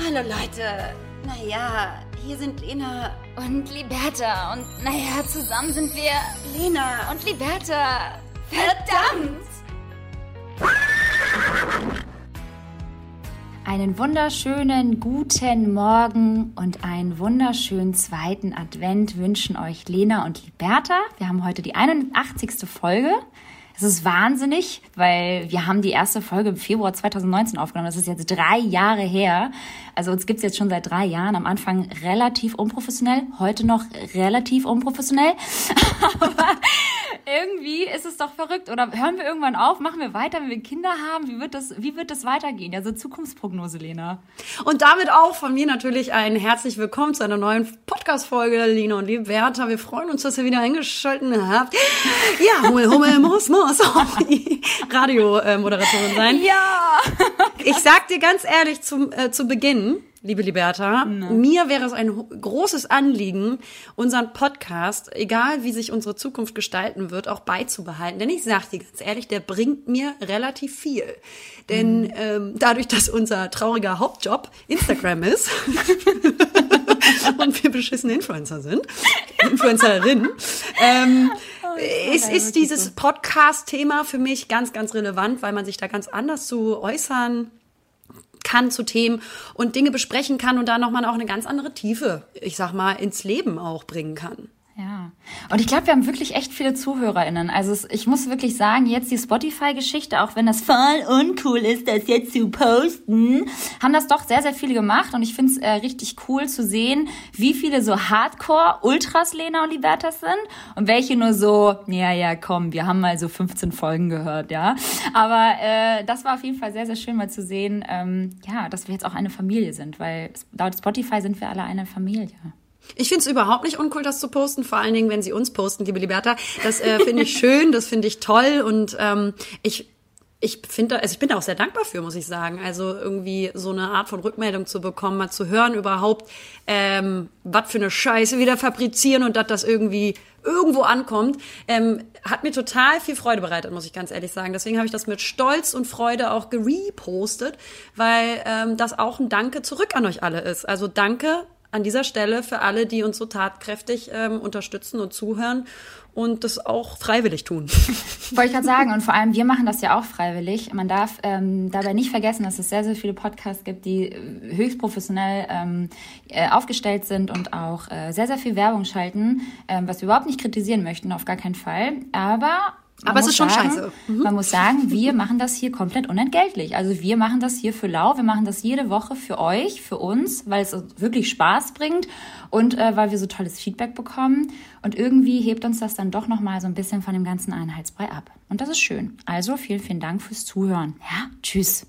Hallo Leute. Naja, hier sind Lena Und Liberta. Und naja, zusammen sind wir Lena und Liberta. Verdammt! Einen wunderschönen guten Morgen und einen wunderschönen zweiten Advent wünschen euch Lena und Liberta. Wir haben heute die 81. Folge. Es ist wahnsinnig, weil wir haben die erste Folge im Februar 2019 aufgenommen. Das ist jetzt drei Jahre her. Also uns gibt's jetzt schon seit drei Jahren. Am Anfang relativ unprofessionell, heute noch relativ unprofessionell. Aber irgendwie ist es doch verrückt. Oder hören wir irgendwann auf? Machen wir weiter, wenn wir Kinder haben? Wie wird das, wie wird das weitergehen? Ja, so Zukunftsprognose, Lena. Und damit auch von mir natürlich ein herzlich willkommen zu einer neuen Podcast-Folge, Lena und Liberta. Wir freuen uns, dass ihr wieder eingeschaltet habt. Ja, Hummel, Hummel, muss, muss auch die Radiomoderatorin sein. Ja! Ich sag dir ganz ehrlich zum, äh, zu Beginn, liebe Liberta, mir wäre es ein großes Anliegen, unseren Podcast, egal wie sich unsere Zukunft gestalten wird, auch beizubehalten. Denn ich sag dir ganz ehrlich, der bringt mir relativ viel. Denn ähm, dadurch, dass unser trauriger Hauptjob Instagram ist und wir beschissene Influencer sind, Influencerinnen, ähm, ist, ist dieses Podcast-Thema für mich ganz, ganz relevant, weil man sich da ganz anders zu äußern kann zu Themen und Dinge besprechen kann und da nochmal auch eine ganz andere Tiefe, ich sag mal, ins Leben auch bringen kann. Und ich glaube, wir haben wirklich echt viele ZuhörerInnen. Also ich muss wirklich sagen, jetzt die Spotify-Geschichte, auch wenn das voll uncool ist, das jetzt zu posten, haben das doch sehr, sehr viele gemacht. Und ich finde es äh, richtig cool zu sehen, wie viele so Hardcore-Ultras Lena und Libertas sind und welche nur so, ja, ja, komm, wir haben mal so 15 Folgen gehört, ja. Aber äh, das war auf jeden Fall sehr, sehr schön mal zu sehen, ähm, ja, dass wir jetzt auch eine Familie sind, weil laut Spotify sind wir alle eine Familie. Ich finde es überhaupt nicht uncool, das zu posten, vor allen Dingen, wenn sie uns posten, liebe Liberta. Das äh, finde ich schön, das finde ich toll und ähm, ich ich finde, also ich bin da auch sehr dankbar für, muss ich sagen. Also irgendwie so eine Art von Rückmeldung zu bekommen, mal zu hören überhaupt, ähm, was für eine Scheiße wieder fabrizieren und dass das irgendwie irgendwo ankommt, ähm, hat mir total viel Freude bereitet, muss ich ganz ehrlich sagen. Deswegen habe ich das mit Stolz und Freude auch gerepostet, weil ähm, das auch ein Danke zurück an euch alle ist. Also danke an dieser Stelle für alle, die uns so tatkräftig ähm, unterstützen und zuhören und das auch freiwillig tun. Wollte ich gerade sagen, und vor allem wir machen das ja auch freiwillig. Man darf ähm, dabei nicht vergessen, dass es sehr, sehr viele Podcasts gibt, die äh, höchst professionell ähm, äh, aufgestellt sind und auch äh, sehr, sehr viel Werbung schalten, ähm, was wir überhaupt nicht kritisieren möchten, auf gar keinen Fall. Aber man Aber es muss ist schon sagen, scheiße. Mhm. Man muss sagen, wir machen das hier komplett unentgeltlich. Also wir machen das hier für lau, wir machen das jede Woche für euch, für uns, weil es wirklich Spaß bringt und äh, weil wir so tolles Feedback bekommen. Und irgendwie hebt uns das dann doch nochmal so ein bisschen von dem ganzen Einheitsbrei ab. Und das ist schön. Also vielen, vielen Dank fürs Zuhören. Ja, tschüss.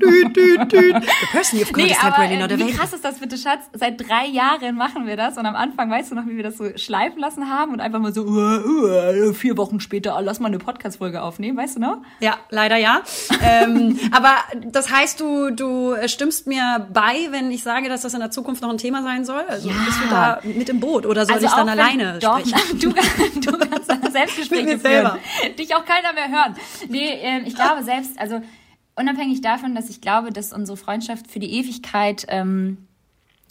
Düt, düt, düt. The person you've Nee, not aber really äh, not wie available. krass ist das bitte, Schatz? Seit drei Jahren machen wir das und am Anfang, weißt du noch, wie wir das so schleifen lassen haben und einfach mal so, uh, uh, vier Wochen später, ah, lass mal eine Podcast-Folge aufnehmen, weißt du noch? Ja, leider ja. ähm, aber das heißt, du, du stimmst mir bei, wenn ich sage, dass das in der Zukunft noch ein Thema sein soll? Also Ja. bist du da mit im Boot oder soll ich dann Also auch wenn- alleine doch, sprechen? Du, du kannst Selbstgespräche führen. selber. Dich auch keiner mehr hören. Nee, ähm, ich glaube selbst, also unabhängig davon, dass ich glaube, dass unsere Freundschaft für die Ewigkeit ähm,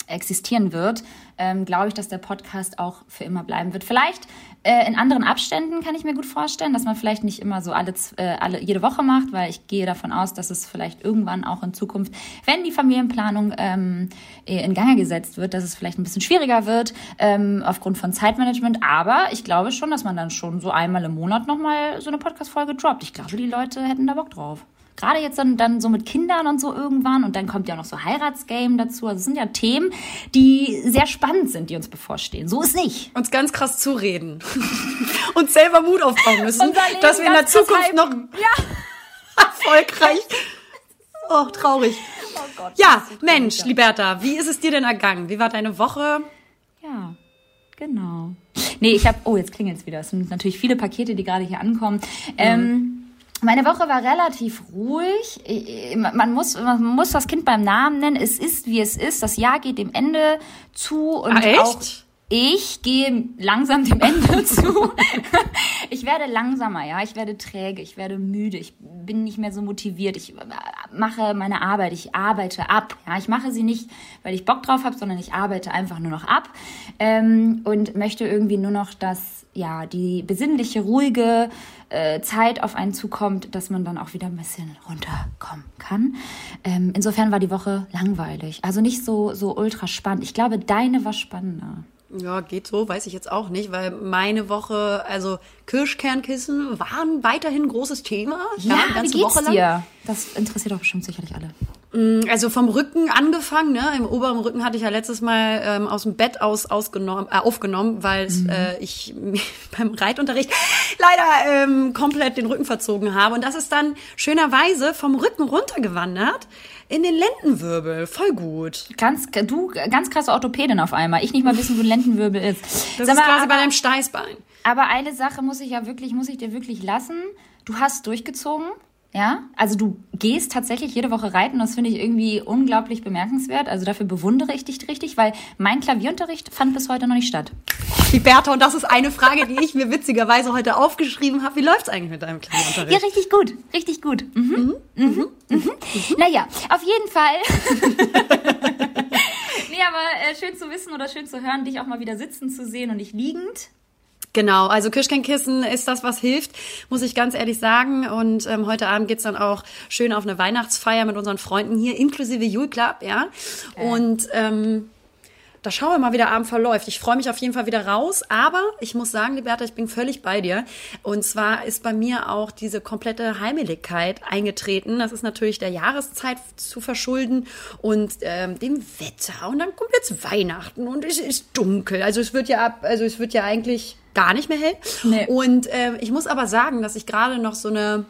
existieren wird, ähm, glaube ich, dass der Podcast auch für immer bleiben wird. Vielleicht äh, in anderen Abständen kann ich mir gut vorstellen, dass man vielleicht nicht immer so alle, äh, alle jede Woche macht, weil ich gehe davon aus, dass es vielleicht irgendwann auch in Zukunft, wenn die Familienplanung ähm, äh, in Gange gesetzt wird, dass es vielleicht ein bisschen schwieriger wird ähm, aufgrund von Zeitmanagement. Aber ich glaube schon, dass man dann schon so einmal im Monat nochmal so eine Podcast-Folge droppt. Ich glaube, die Leute hätten da Bock drauf. Gerade jetzt dann, dann so mit Kindern und so irgendwann und dann kommt ja noch so Heiratsgame dazu. Also es sind ja Themen, die sehr spannend sind, die uns bevorstehen. So ist nicht. Uns ganz krass zureden. und selber Mut aufbauen müssen, dass wir in der Zukunft noch. Ja. erfolgreich. Oh, traurig. Oh Gott. Ja, so Mensch, traurig, Liberta, wie ist es dir denn ergangen? Wie war deine Woche? Ja, genau. Nee, ich habe, oh, jetzt klingelt es wieder. Es sind natürlich viele Pakete, die gerade hier ankommen. Ähm, meine Woche war relativ ruhig. Man muss, man muss das Kind beim Namen nennen. Es ist, wie es ist. Das Jahr geht dem Ende zu. Und Ah, echt? Auch, Ich gehe langsam dem Ende zu. ich werde langsamer, ja. Ich werde träge, ich werde müde, ich bin nicht mehr so motiviert. Ich mache meine Arbeit, ich arbeite ab. Ja, ich mache sie nicht, weil ich Bock drauf habe, sondern ich arbeite einfach nur noch ab ähm, und möchte irgendwie nur noch, dass ja die besinnliche, ruhige äh, Zeit auf einen zukommt, dass man dann auch wieder ein bisschen runterkommen kann. Ähm, insofern war die Woche langweilig, also nicht so so ultra spannend. Ich glaube, deine war spannender. Ja, geht so, weiß ich jetzt auch nicht, weil meine Woche, also Kirschkernkissen waren weiterhin ein großes Thema. Ja, ja ganze wie geht's Woche lang. dir? Das interessiert doch bestimmt sicherlich alle. Mm, also vom Rücken angefangen, ne? Im oberen Rücken hatte ich ja letztes Mal ähm, aus dem Bett aus ausgenommen, äh, aufgenommen, weil mhm. äh, ich beim Reitunterricht leider ähm, komplett den Rücken verzogen habe. Und das ist dann schönerweise vom Rücken runtergewandert in den Lendenwirbel. Voll gut. Ganz, du, ganz krasse Orthopädin auf einmal. Ich nicht mal wissen, wo ein Lendenwirbel ist. Das Sag ist mal, quasi aber, bei deinem Steißbein. Aber eine Sache muss ich ja wirklich, muss ich dir wirklich lassen. Du hast durchgezogen. Ja, also du gehst tatsächlich jede Woche reiten. Das finde ich irgendwie unglaublich bemerkenswert. Also dafür bewundere ich dich richtig, weil mein Klavierunterricht fand bis heute noch nicht statt. Die Bertha, und das ist eine Frage, die ich mir witzigerweise heute aufgeschrieben habe. Wie läuft's eigentlich mit deinem Klavierunterricht? Ja, richtig gut, richtig gut. Mhm. Mhm. Mhm. mhm. mhm. mhm. Naja, auf jeden Fall. nee, aber äh, schön zu wissen oder schön zu hören, dich auch mal wieder sitzen zu sehen und nicht liegend. Genau, also Kirschkernkissen ist das, was hilft, muss ich ganz ehrlich sagen. Und ähm, heute Abend geht's dann auch schön auf eine Weihnachtsfeier mit unseren Freunden hier, inklusive Jule Club, ja. Okay. Und ähm, da schauen wir mal, wie der Abend verläuft. Ich freue mich auf jeden Fall wieder raus, aber ich muss sagen, Liberta, ich bin völlig bei dir. Und zwar ist bei mir auch diese komplette Heimeligkeit eingetreten. Das ist natürlich der Jahreszeit zu verschulden und ähm, dem Wetter. Und dann kommt jetzt Weihnachten und es ist dunkel. Also es wird ja ab, also es wird ja eigentlich gar nicht mehr hell. Nee. Und äh, ich muss aber sagen, dass ich gerade noch so eine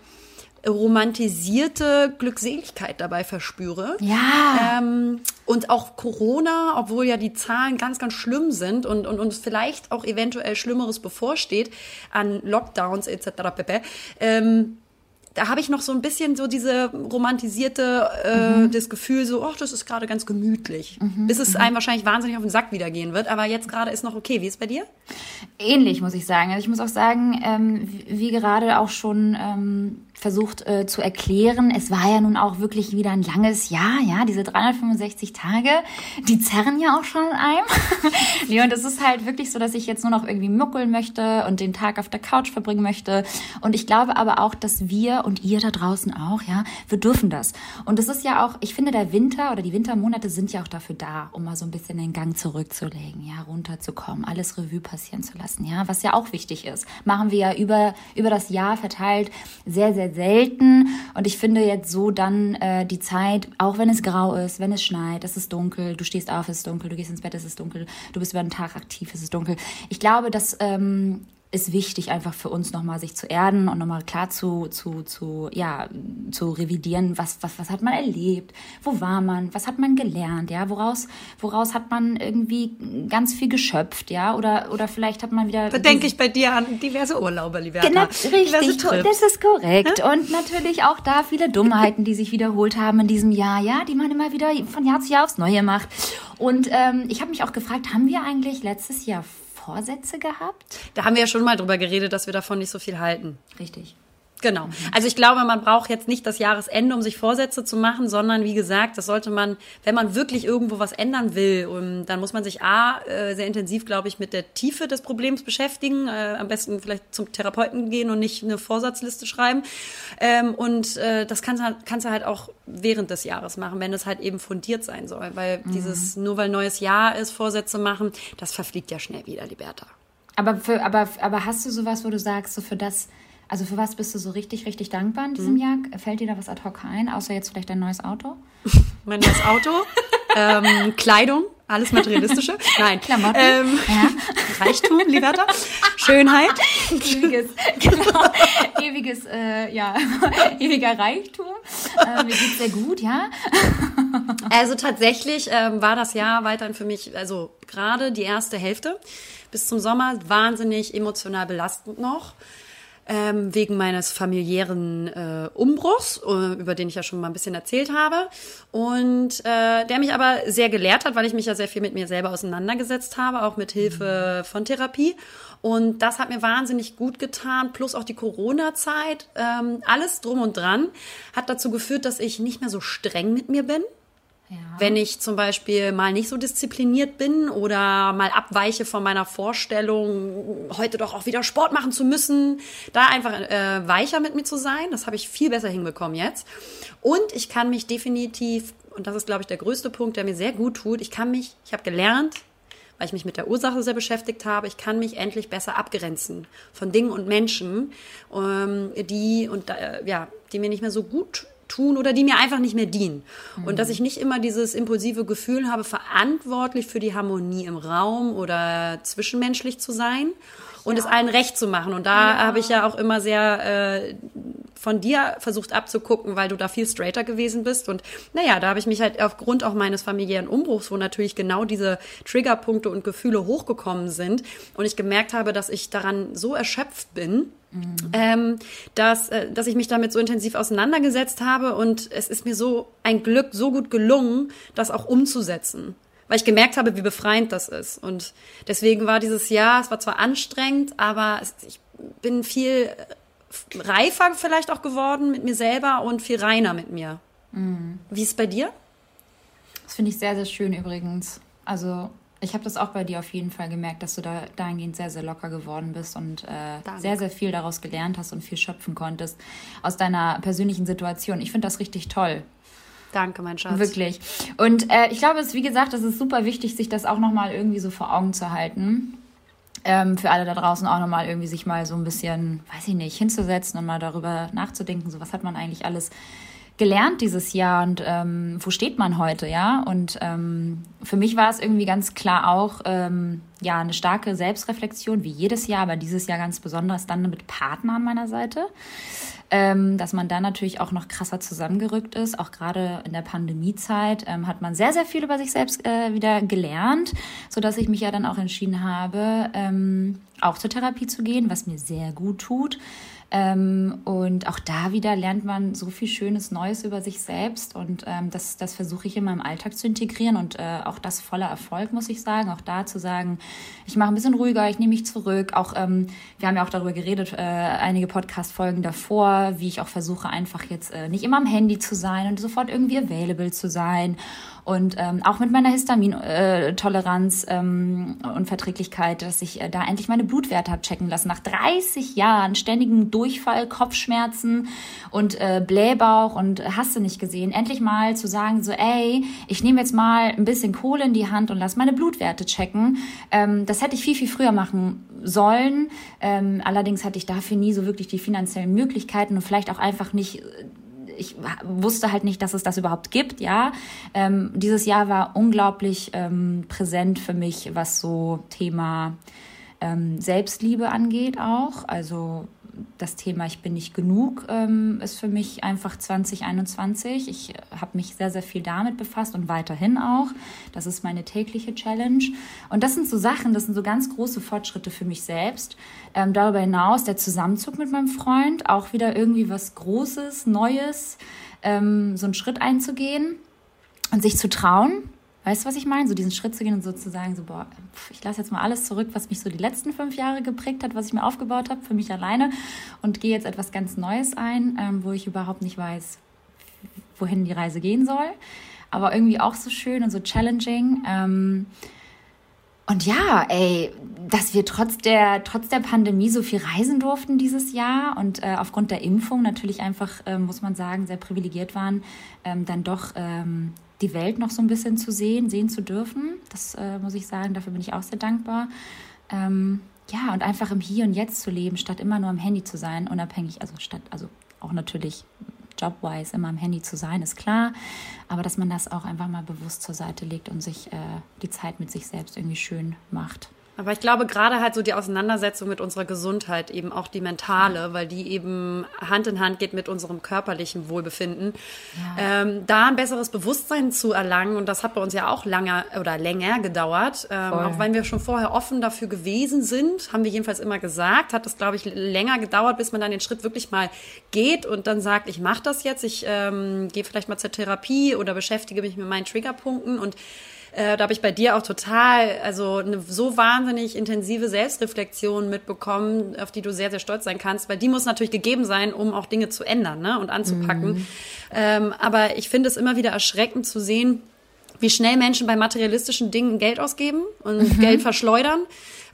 romantisierte Glückseligkeit dabei verspüre. Ja. Ähm, und auch Corona, obwohl ja die Zahlen ganz, ganz schlimm sind und, und uns vielleicht auch eventuell Schlimmeres bevorsteht an Lockdowns etc. pp. Ähm, da habe ich noch so ein bisschen so diese romantisierte, äh, mhm. das Gefühl so, ach, das ist gerade ganz gemütlich. Mhm. Bis es mhm. einem wahrscheinlich wahnsinnig auf den Sack wieder gehen wird. Aber jetzt gerade ist noch okay. Wie ist es bei dir? Ähnlich, muss ich sagen. Also ich muss auch sagen, ähm, wie, wie, gerade auch schon ähm, versucht äh, zu erklären. Es war ja nun auch wirklich wieder ein langes Jahr, ja, diese 365 Tage, die zerren ja auch schon in einem. nee, und es ist halt wirklich so, dass ich jetzt nur noch irgendwie muckeln möchte und den Tag auf der Couch verbringen möchte. Und ich glaube aber auch, dass wir und ihr da draußen auch, ja, wir dürfen das. Und es ist ja auch, ich finde, der Winter oder die Wintermonate sind ja auch dafür da, um mal so ein bisschen den Gang zurückzulegen, ja, runterzukommen, alles Revue passieren zu lassen, ja, was ja auch wichtig ist. Machen wir ja über, über das Jahr verteilt sehr, sehr selten. Und ich finde jetzt so dann äh, die Zeit, auch wenn es grau ist, wenn es schneit, es ist dunkel, du stehst auf, es ist dunkel, du gehst ins Bett, es ist dunkel, du bist über den Tag aktiv, es ist dunkel. Ich glaube, dass ähm, ist wichtig, einfach für uns nochmal sich zu erden und nochmal klar zu, zu, zu, ja, zu revidieren, was, was, was hat man erlebt, wo war man, was hat man gelernt, ja, woraus, woraus hat man irgendwie ganz viel geschöpft, ja, oder, oder vielleicht hat man wieder. Da denke ich bei dir an diverse Urlaube, lieber Genau, richtig, das ist korrekt. Hä? Und natürlich auch da viele Dummheiten, die sich wiederholt haben in diesem Jahr, ja, die man immer wieder von Jahr zu Jahr aufs Neue macht. Und ähm, ich habe mich auch gefragt, haben wir eigentlich letztes Jahr Vorsätze gehabt? Da haben wir ja schon mal drüber geredet, dass wir davon nicht so viel halten. Richtig. Genau. Also ich glaube, man braucht jetzt nicht das Jahresende, um sich Vorsätze zu machen, sondern wie gesagt, das sollte man, wenn man wirklich irgendwo was ändern will, um, dann muss man sich A, äh, sehr intensiv, glaube ich, mit der Tiefe des Problems beschäftigen, äh, am besten vielleicht zum Therapeuten gehen und nicht eine Vorsatzliste schreiben. Ähm, und äh, das kannst du, halt, kannst du halt auch während des Jahres machen, wenn es halt eben fundiert sein soll. Weil mhm. dieses, nur weil neues Jahr ist, Vorsätze machen, das verfliegt ja schnell wieder, Liberta. Aber, für, aber, aber hast du sowas, wo du sagst, so für das also für was bist du so richtig, richtig dankbar in diesem mhm. Jahr? Fällt dir da was ad hoc ein, außer jetzt vielleicht dein neues Auto? mein neues Auto, ähm, Kleidung, alles materialistische. Nein. Klamotten. Ähm, ja. Reichtum, Liberta. Schönheit. Ewiges, genau. Ewiges, äh, ja, ewiger Reichtum. Äh, mir geht's sehr gut, ja. also tatsächlich ähm, war das Jahr weiterhin für mich, also gerade die erste Hälfte bis zum Sommer wahnsinnig emotional belastend noch ähm, wegen meines familiären äh, Umbruchs, äh, über den ich ja schon mal ein bisschen erzählt habe. Und äh, der mich aber sehr gelehrt hat, weil ich mich ja sehr viel mit mir selber auseinandergesetzt habe, auch mit Hilfe von Therapie. Und das hat mir wahnsinnig gut getan, plus auch die Corona-Zeit. Ähm, alles drum und dran hat dazu geführt, dass ich nicht mehr so streng mit mir bin. Ja. Wenn ich zum Beispiel mal nicht so diszipliniert bin oder mal abweiche von meiner Vorstellung, heute doch auch wieder Sport machen zu müssen, da einfach äh, weicher mit mir zu sein, das habe ich viel besser hinbekommen jetzt. Und ich kann mich definitiv, und das ist, glaube ich, der größte Punkt, der mir sehr gut tut, ich kann mich, ich habe gelernt, weil ich mich mit der Ursache sehr beschäftigt habe. Ich kann mich endlich besser abgrenzen von Dingen und Menschen, ähm, die und äh, ja, die mir nicht mehr so gut tun oder die mir einfach nicht mehr dienen. Mhm. Und dass ich nicht immer dieses impulsive Gefühl habe, verantwortlich für die Harmonie im Raum oder zwischenmenschlich zu sein und ja. es allen recht zu machen. Und da ja. habe ich ja auch immer sehr äh, von dir versucht abzugucken, weil du da viel straighter gewesen bist. Und naja, da habe ich mich halt aufgrund auch meines familiären Umbruchs, wo natürlich genau diese Triggerpunkte und Gefühle hochgekommen sind und ich gemerkt habe, dass ich daran so erschöpft bin, Mhm. Ähm, dass, äh, dass ich mich damit so intensiv auseinandergesetzt habe und es ist mir so ein Glück so gut gelungen, das auch umzusetzen weil ich gemerkt habe, wie befreiend das ist. Und deswegen war dieses Jahr, es war zwar anstrengend, aber es, ich bin viel reifer vielleicht auch geworden mit mir selber und viel reiner mit mir. Mhm. Wie ist es bei dir? Das finde ich sehr, sehr schön übrigens. Also ich habe das auch bei dir auf jeden Fall gemerkt, dass du da dahingehend sehr, sehr locker geworden bist und äh, sehr, sehr viel daraus gelernt hast und viel schöpfen konntest aus deiner persönlichen Situation. Ich finde das richtig toll. Danke, mein Schatz. Wirklich. Und äh, ich glaube, es wie gesagt, es ist super wichtig, sich das auch nochmal irgendwie so vor Augen zu halten. Ähm, für alle da draußen auch nochmal irgendwie sich mal so ein bisschen, weiß ich nicht, hinzusetzen und mal darüber nachzudenken, so was hat man eigentlich alles gelernt dieses Jahr und ähm, wo steht man heute, ja? Und ähm, für mich war es irgendwie ganz klar auch ähm, ja eine starke Selbstreflexion wie jedes Jahr, aber dieses Jahr ganz besonders dann mit Partner an meiner Seite ähm, dass man da natürlich auch noch krasser zusammengerückt ist. Auch gerade in der Pandemiezeit ähm, hat man sehr, sehr viel über sich selbst äh, wieder gelernt, sodass ich mich ja dann auch entschieden habe, ähm, auch zur Therapie zu gehen, was mir sehr gut tut. Ähm, und auch da wieder lernt man so viel Schönes Neues über sich selbst. Und ähm, das, das versuche ich in meinem Alltag zu integrieren. Und äh, auch das voller Erfolg, muss ich sagen. Auch da zu sagen, ich mache ein bisschen ruhiger, ich nehme mich zurück. Auch, ähm, wir haben ja auch darüber geredet, äh, einige Podcast-Folgen davor, wie ich auch versuche, einfach jetzt äh, nicht immer am Handy zu sein und sofort irgendwie available zu sein. Und ähm, auch mit meiner Histamintoleranz ähm, und Verträglichkeit, dass ich äh, da endlich meine Blutwerte habe checken lassen. Nach 30 Jahren ständigen Durchfall, Kopfschmerzen und äh, Blähbauch und hast du nicht gesehen, endlich mal zu sagen, so ey, ich nehme jetzt mal ein bisschen Kohle in die Hand und lass meine Blutwerte checken. Ähm, das hätte ich viel, viel früher machen sollen. Ähm, allerdings hatte ich dafür nie so wirklich die finanziellen Möglichkeiten und vielleicht auch einfach nicht ich wusste halt nicht, dass es das überhaupt gibt, ja. Ähm, dieses Jahr war unglaublich ähm, präsent für mich, was so Thema ähm, Selbstliebe angeht auch. Also das Thema Ich bin nicht genug ähm, ist für mich einfach 2021. Ich habe mich sehr, sehr viel damit befasst und weiterhin auch. Das ist meine tägliche Challenge. Und das sind so Sachen, das sind so ganz große Fortschritte für mich selbst. Ähm, darüber hinaus der Zusammenzug mit meinem Freund, auch wieder irgendwie was Großes, Neues, ähm, so einen Schritt einzugehen und sich zu trauen Weißt du, was ich meine? So diesen Schritt zu gehen und sozusagen so, boah, ich lasse jetzt mal alles zurück, was mich so die letzten fünf Jahre geprägt hat, was ich mir aufgebaut habe für mich alleine und gehe jetzt etwas ganz Neues ein, ähm, wo ich überhaupt nicht weiß, wohin die Reise gehen soll. Aber irgendwie auch so schön und so challenging. Ähm, und ja, ey, dass wir trotz der, trotz der Pandemie so viel reisen durften dieses Jahr und äh, aufgrund der Impfung natürlich einfach, äh, muss man sagen, sehr privilegiert waren, ähm, dann doch ähm, die Welt noch so ein bisschen zu sehen, sehen zu dürfen. Das äh, muss ich sagen, dafür bin ich auch sehr dankbar. Ähm, ja, und einfach im Hier und Jetzt zu leben, statt immer nur am Handy zu sein, unabhängig, also statt, also auch natürlich jobwise immer am Handy zu sein, ist klar. Aber dass man das auch einfach mal bewusst zur Seite legt und sich äh, die Zeit mit sich selbst irgendwie schön macht. Aber ich glaube, gerade halt so die Auseinandersetzung mit unserer Gesundheit, eben auch die mentale, weil die eben Hand in Hand geht mit unserem körperlichen Wohlbefinden, ja. ähm, da ein besseres Bewusstsein zu erlangen. Und das hat bei uns ja auch lange oder länger gedauert. Ähm, auch wenn wir schon vorher offen dafür gewesen sind, haben wir jedenfalls immer gesagt, hat das, glaube ich, länger gedauert, bis man dann den Schritt wirklich mal geht und dann sagt, ich mache das jetzt, ich ähm, gehe vielleicht mal zur Therapie oder beschäftige mich mit meinen Triggerpunkten und äh, da habe ich bei dir auch total, also eine so wahnsinnig intensive Selbstreflexion mitbekommen, auf die du sehr, sehr stolz sein kannst, weil die muss natürlich gegeben sein, um auch Dinge zu ändern ne, und anzupacken. Mhm. Ähm, aber ich finde es immer wieder erschreckend zu sehen, wie schnell Menschen bei materialistischen Dingen Geld ausgeben und mhm. Geld verschleudern.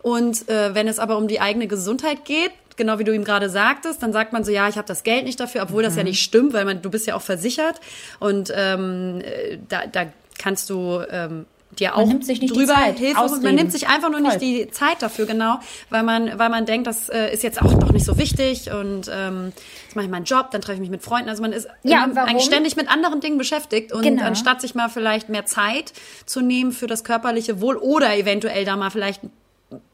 Und äh, wenn es aber um die eigene Gesundheit geht, genau wie du ihm gerade sagtest, dann sagt man so, ja, ich habe das Geld nicht dafür, obwohl mhm. das ja mhm. nicht stimmt, weil man, du bist ja auch versichert und ähm, äh, da, da kannst du ähm, dir auch man sich nicht drüber die Zeit, Hilfe. Man nimmt sich einfach nur Voll. nicht die Zeit dafür, genau, weil man, weil man denkt, das äh, ist jetzt auch doch nicht so wichtig und ähm, jetzt mache ich meinen Job, dann treffe ich mich mit Freunden. Also man ist ja, eigentlich ständig mit anderen Dingen beschäftigt und genau. anstatt sich mal vielleicht mehr Zeit zu nehmen für das körperliche Wohl oder eventuell da mal vielleicht ein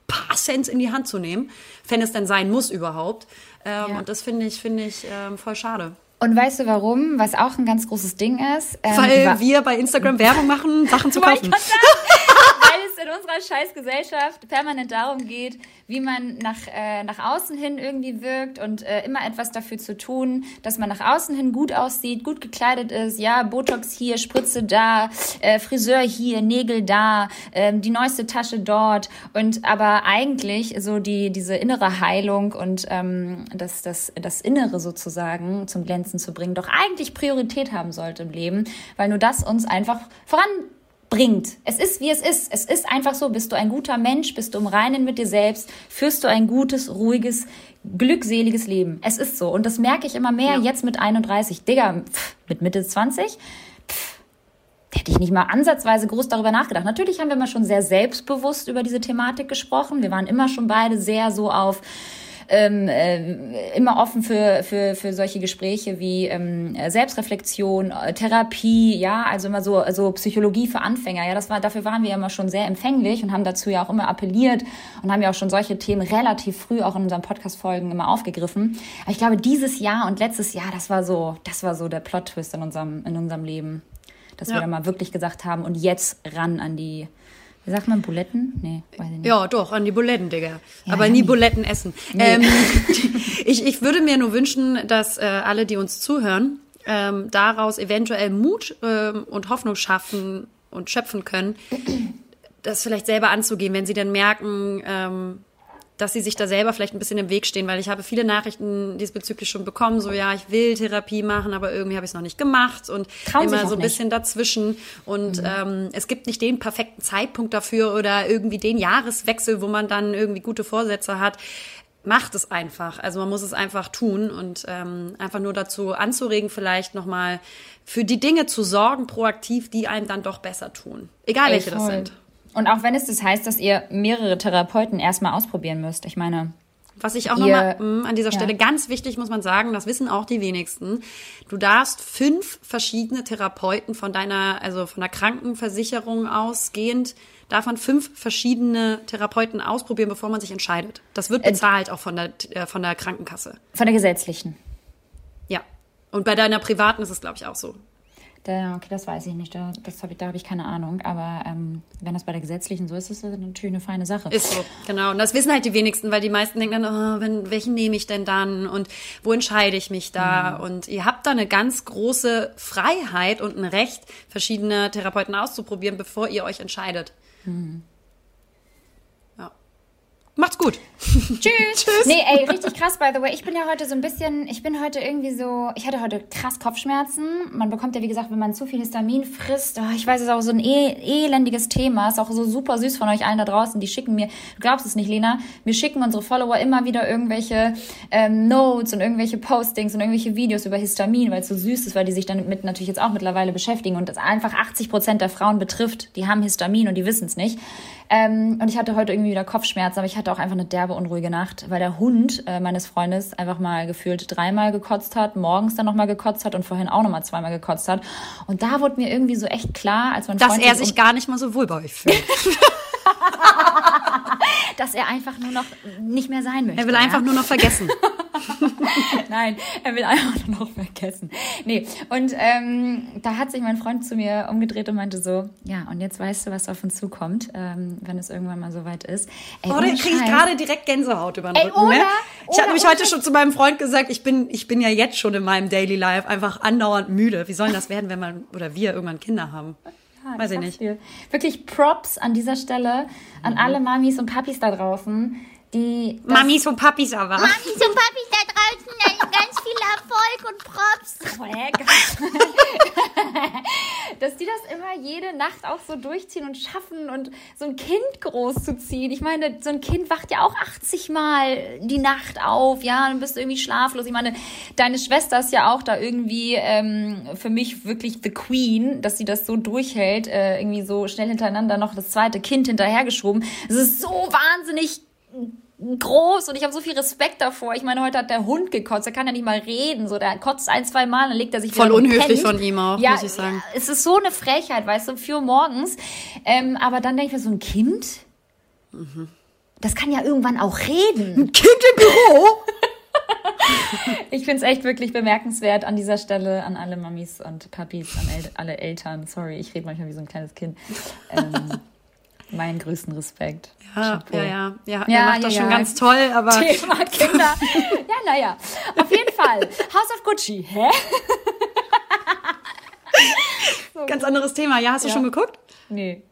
paar Cents in die Hand zu nehmen, wenn es denn sein muss überhaupt. Ähm, ja. Und das finde ich, finde ich ähm, voll schade. Und weißt du warum? Was auch ein ganz großes Ding ist? Ähm, Weil wir bei Instagram Werbung machen, Sachen zu kaufen. Unserer Scheißgesellschaft permanent darum geht, wie man nach, äh, nach außen hin irgendwie wirkt und äh, immer etwas dafür zu tun, dass man nach außen hin gut aussieht, gut gekleidet ist. Ja, Botox hier, Spritze da, äh, Friseur hier, Nägel da, äh, die neueste Tasche dort. Und aber eigentlich so die, diese innere Heilung und ähm, das, das, das Innere sozusagen zum Glänzen zu bringen, doch eigentlich Priorität haben sollte im Leben, weil nur das uns einfach voran bringt. Es ist, wie es ist. Es ist einfach so. Bist du ein guter Mensch, bist du im Reinen mit dir selbst, führst du ein gutes, ruhiges, glückseliges Leben. Es ist so. Und das merke ich immer mehr ja. jetzt mit 31. Digga, pff, mit Mitte 20, pff, hätte ich nicht mal ansatzweise groß darüber nachgedacht. Natürlich haben wir immer schon sehr selbstbewusst über diese Thematik gesprochen. Wir waren immer schon beide sehr so auf ähm, äh, immer offen für, für, für solche Gespräche wie ähm, Selbstreflexion, äh, Therapie, ja, also immer so also Psychologie für Anfänger. Ja, das war, dafür waren wir immer schon sehr empfänglich und haben dazu ja auch immer appelliert und haben ja auch schon solche Themen relativ früh auch in unseren Podcast-Folgen immer aufgegriffen. Aber ich glaube, dieses Jahr und letztes Jahr, das war so, das war so der Plot-Twist in unserem, in unserem Leben. Dass ja. wir dann mal wirklich gesagt haben, und jetzt ran an die, wie sagt man, Buletten? Nee, weiß ich nicht. Ja, doch, an die Buletten, Digga. Ja, Aber nie Buletten essen. Nee. Ähm, ich, ich würde mir nur wünschen, dass äh, alle, die uns zuhören, ähm, daraus eventuell Mut ähm, und Hoffnung schaffen und schöpfen können, das vielleicht selber anzugehen, wenn sie dann merken, ähm, dass sie sich da selber vielleicht ein bisschen im Weg stehen, weil ich habe viele Nachrichten diesbezüglich schon bekommen, so ja, ich will Therapie machen, aber irgendwie habe ich es noch nicht gemacht und Trauen immer so ein bisschen dazwischen. Und mhm. ähm, es gibt nicht den perfekten Zeitpunkt dafür oder irgendwie den Jahreswechsel, wo man dann irgendwie gute Vorsätze hat. Macht es einfach. Also man muss es einfach tun und ähm, einfach nur dazu anzuregen, vielleicht nochmal für die Dinge zu sorgen, proaktiv, die einem dann doch besser tun. Egal welche das sind. Und auch wenn es das heißt, dass ihr mehrere Therapeuten erstmal ausprobieren müsst. Ich meine. Was ich auch nochmal hm, an dieser Stelle ja. ganz wichtig muss man sagen, das wissen auch die wenigsten. Du darfst fünf verschiedene Therapeuten von deiner, also von der Krankenversicherung ausgehend, davon fünf verschiedene Therapeuten ausprobieren, bevor man sich entscheidet. Das wird äh, bezahlt auch von der, äh, von der Krankenkasse. Von der gesetzlichen. Ja. Und bei deiner privaten ist es, glaube ich, auch so. Da, okay, das weiß ich nicht. Da, das hab ich, da habe ich keine Ahnung. Aber ähm, wenn das bei der gesetzlichen so ist, ist das natürlich eine feine Sache. Ist so, genau. Und das wissen halt die wenigsten, weil die meisten denken dann, oh, wenn, welchen nehme ich denn dann und wo entscheide ich mich da? Mhm. Und ihr habt da eine ganz große Freiheit und ein Recht, verschiedene Therapeuten auszuprobieren, bevor ihr euch entscheidet. Mhm. Macht's gut. Tschüss. Tschüss. Nee, ey, richtig krass, by the way. Ich bin ja heute so ein bisschen, ich bin heute irgendwie so, ich hatte heute krass Kopfschmerzen. Man bekommt ja, wie gesagt, wenn man zu viel Histamin frisst, oh, ich weiß, es ist auch so ein e elendiges Thema. Ist auch so super süß von euch allen da draußen. Die schicken mir, du glaubst es nicht, Lena, mir schicken unsere Follower immer wieder irgendwelche ähm, Notes und irgendwelche Postings und irgendwelche Videos über Histamin, weil es so süß ist, weil die sich damit natürlich jetzt auch mittlerweile beschäftigen und das einfach 80 Prozent der Frauen betrifft, die haben Histamin und die wissen es nicht. Ähm, und ich hatte heute irgendwie wieder Kopfschmerzen, aber ich hatte auch einfach eine derbe unruhige Nacht, weil der Hund äh, meines Freundes einfach mal gefühlt dreimal gekotzt hat, morgens dann nochmal gekotzt hat und vorhin auch nochmal zweimal gekotzt hat. Und da wurde mir irgendwie so echt klar, als mein Dass Freund er sich gar nicht mal so wohl bei euch fühlt. dass er einfach nur noch nicht mehr sein möchte. Er will einfach ja? nur noch vergessen. Nein, er will einfach nur noch vergessen. Nee, und ähm, da hat sich mein Freund zu mir umgedreht und meinte so, ja, und jetzt weißt du, was auf uns zukommt, ähm, wenn es irgendwann mal soweit ist. Ey, da kriege ich gerade direkt Gänsehaut über den Ey, Rücken. oder, ne? Ich oder, habe nämlich oder. heute schon zu meinem Freund gesagt, ich bin, ich bin ja jetzt schon in meinem Daily Life einfach andauernd müde. Wie soll das werden, wenn man oder wir irgendwann Kinder haben? Ja, Weiß ich nicht. dir. Wirklich Props an dieser Stelle an alle Mamis und Papis da draußen, die Mamis und Papis aber. Mamis und Papis da draußen, ganz viel Erfolg und Props. Oh, dass die das immer jede Nacht auch so durchziehen und schaffen und so ein Kind großzuziehen. Ich meine, so ein Kind wacht ja auch 80 Mal die Nacht auf, ja, dann bist du irgendwie schlaflos. Ich meine, deine Schwester ist ja auch da irgendwie ähm, für mich wirklich the Queen, dass sie das so durchhält, äh, irgendwie so schnell hintereinander noch das zweite Kind hinterhergeschoben. Es ist so wahnsinnig groß und ich habe so viel Respekt davor. Ich meine, heute hat der Hund gekotzt, der kann ja nicht mal reden, so der kotzt ein, zwei Mal, dann legt er sich Voll unhöflich von ihm auch, ja, muss ich sagen. Ja, es ist so eine Frechheit, weißt du, um 4 Uhr morgens. Ähm, aber dann denke ich mir, so ein Kind, das kann ja irgendwann auch reden. Kind im Büro? Ich finde es echt wirklich bemerkenswert an dieser Stelle an alle Mamis und Papis, an El alle Eltern. Sorry, ich rede manchmal wie so ein kleines Kind. Ähm, meinen größten Respekt. Ja, ja, ja, ja. Ja, er macht das ja, schon ja. ganz toll, aber Thema Kinder. Ja, naja. Auf jeden Fall. House of Gucci. Hä? ganz anderes Thema. Ja, hast du schon geguckt? Nee.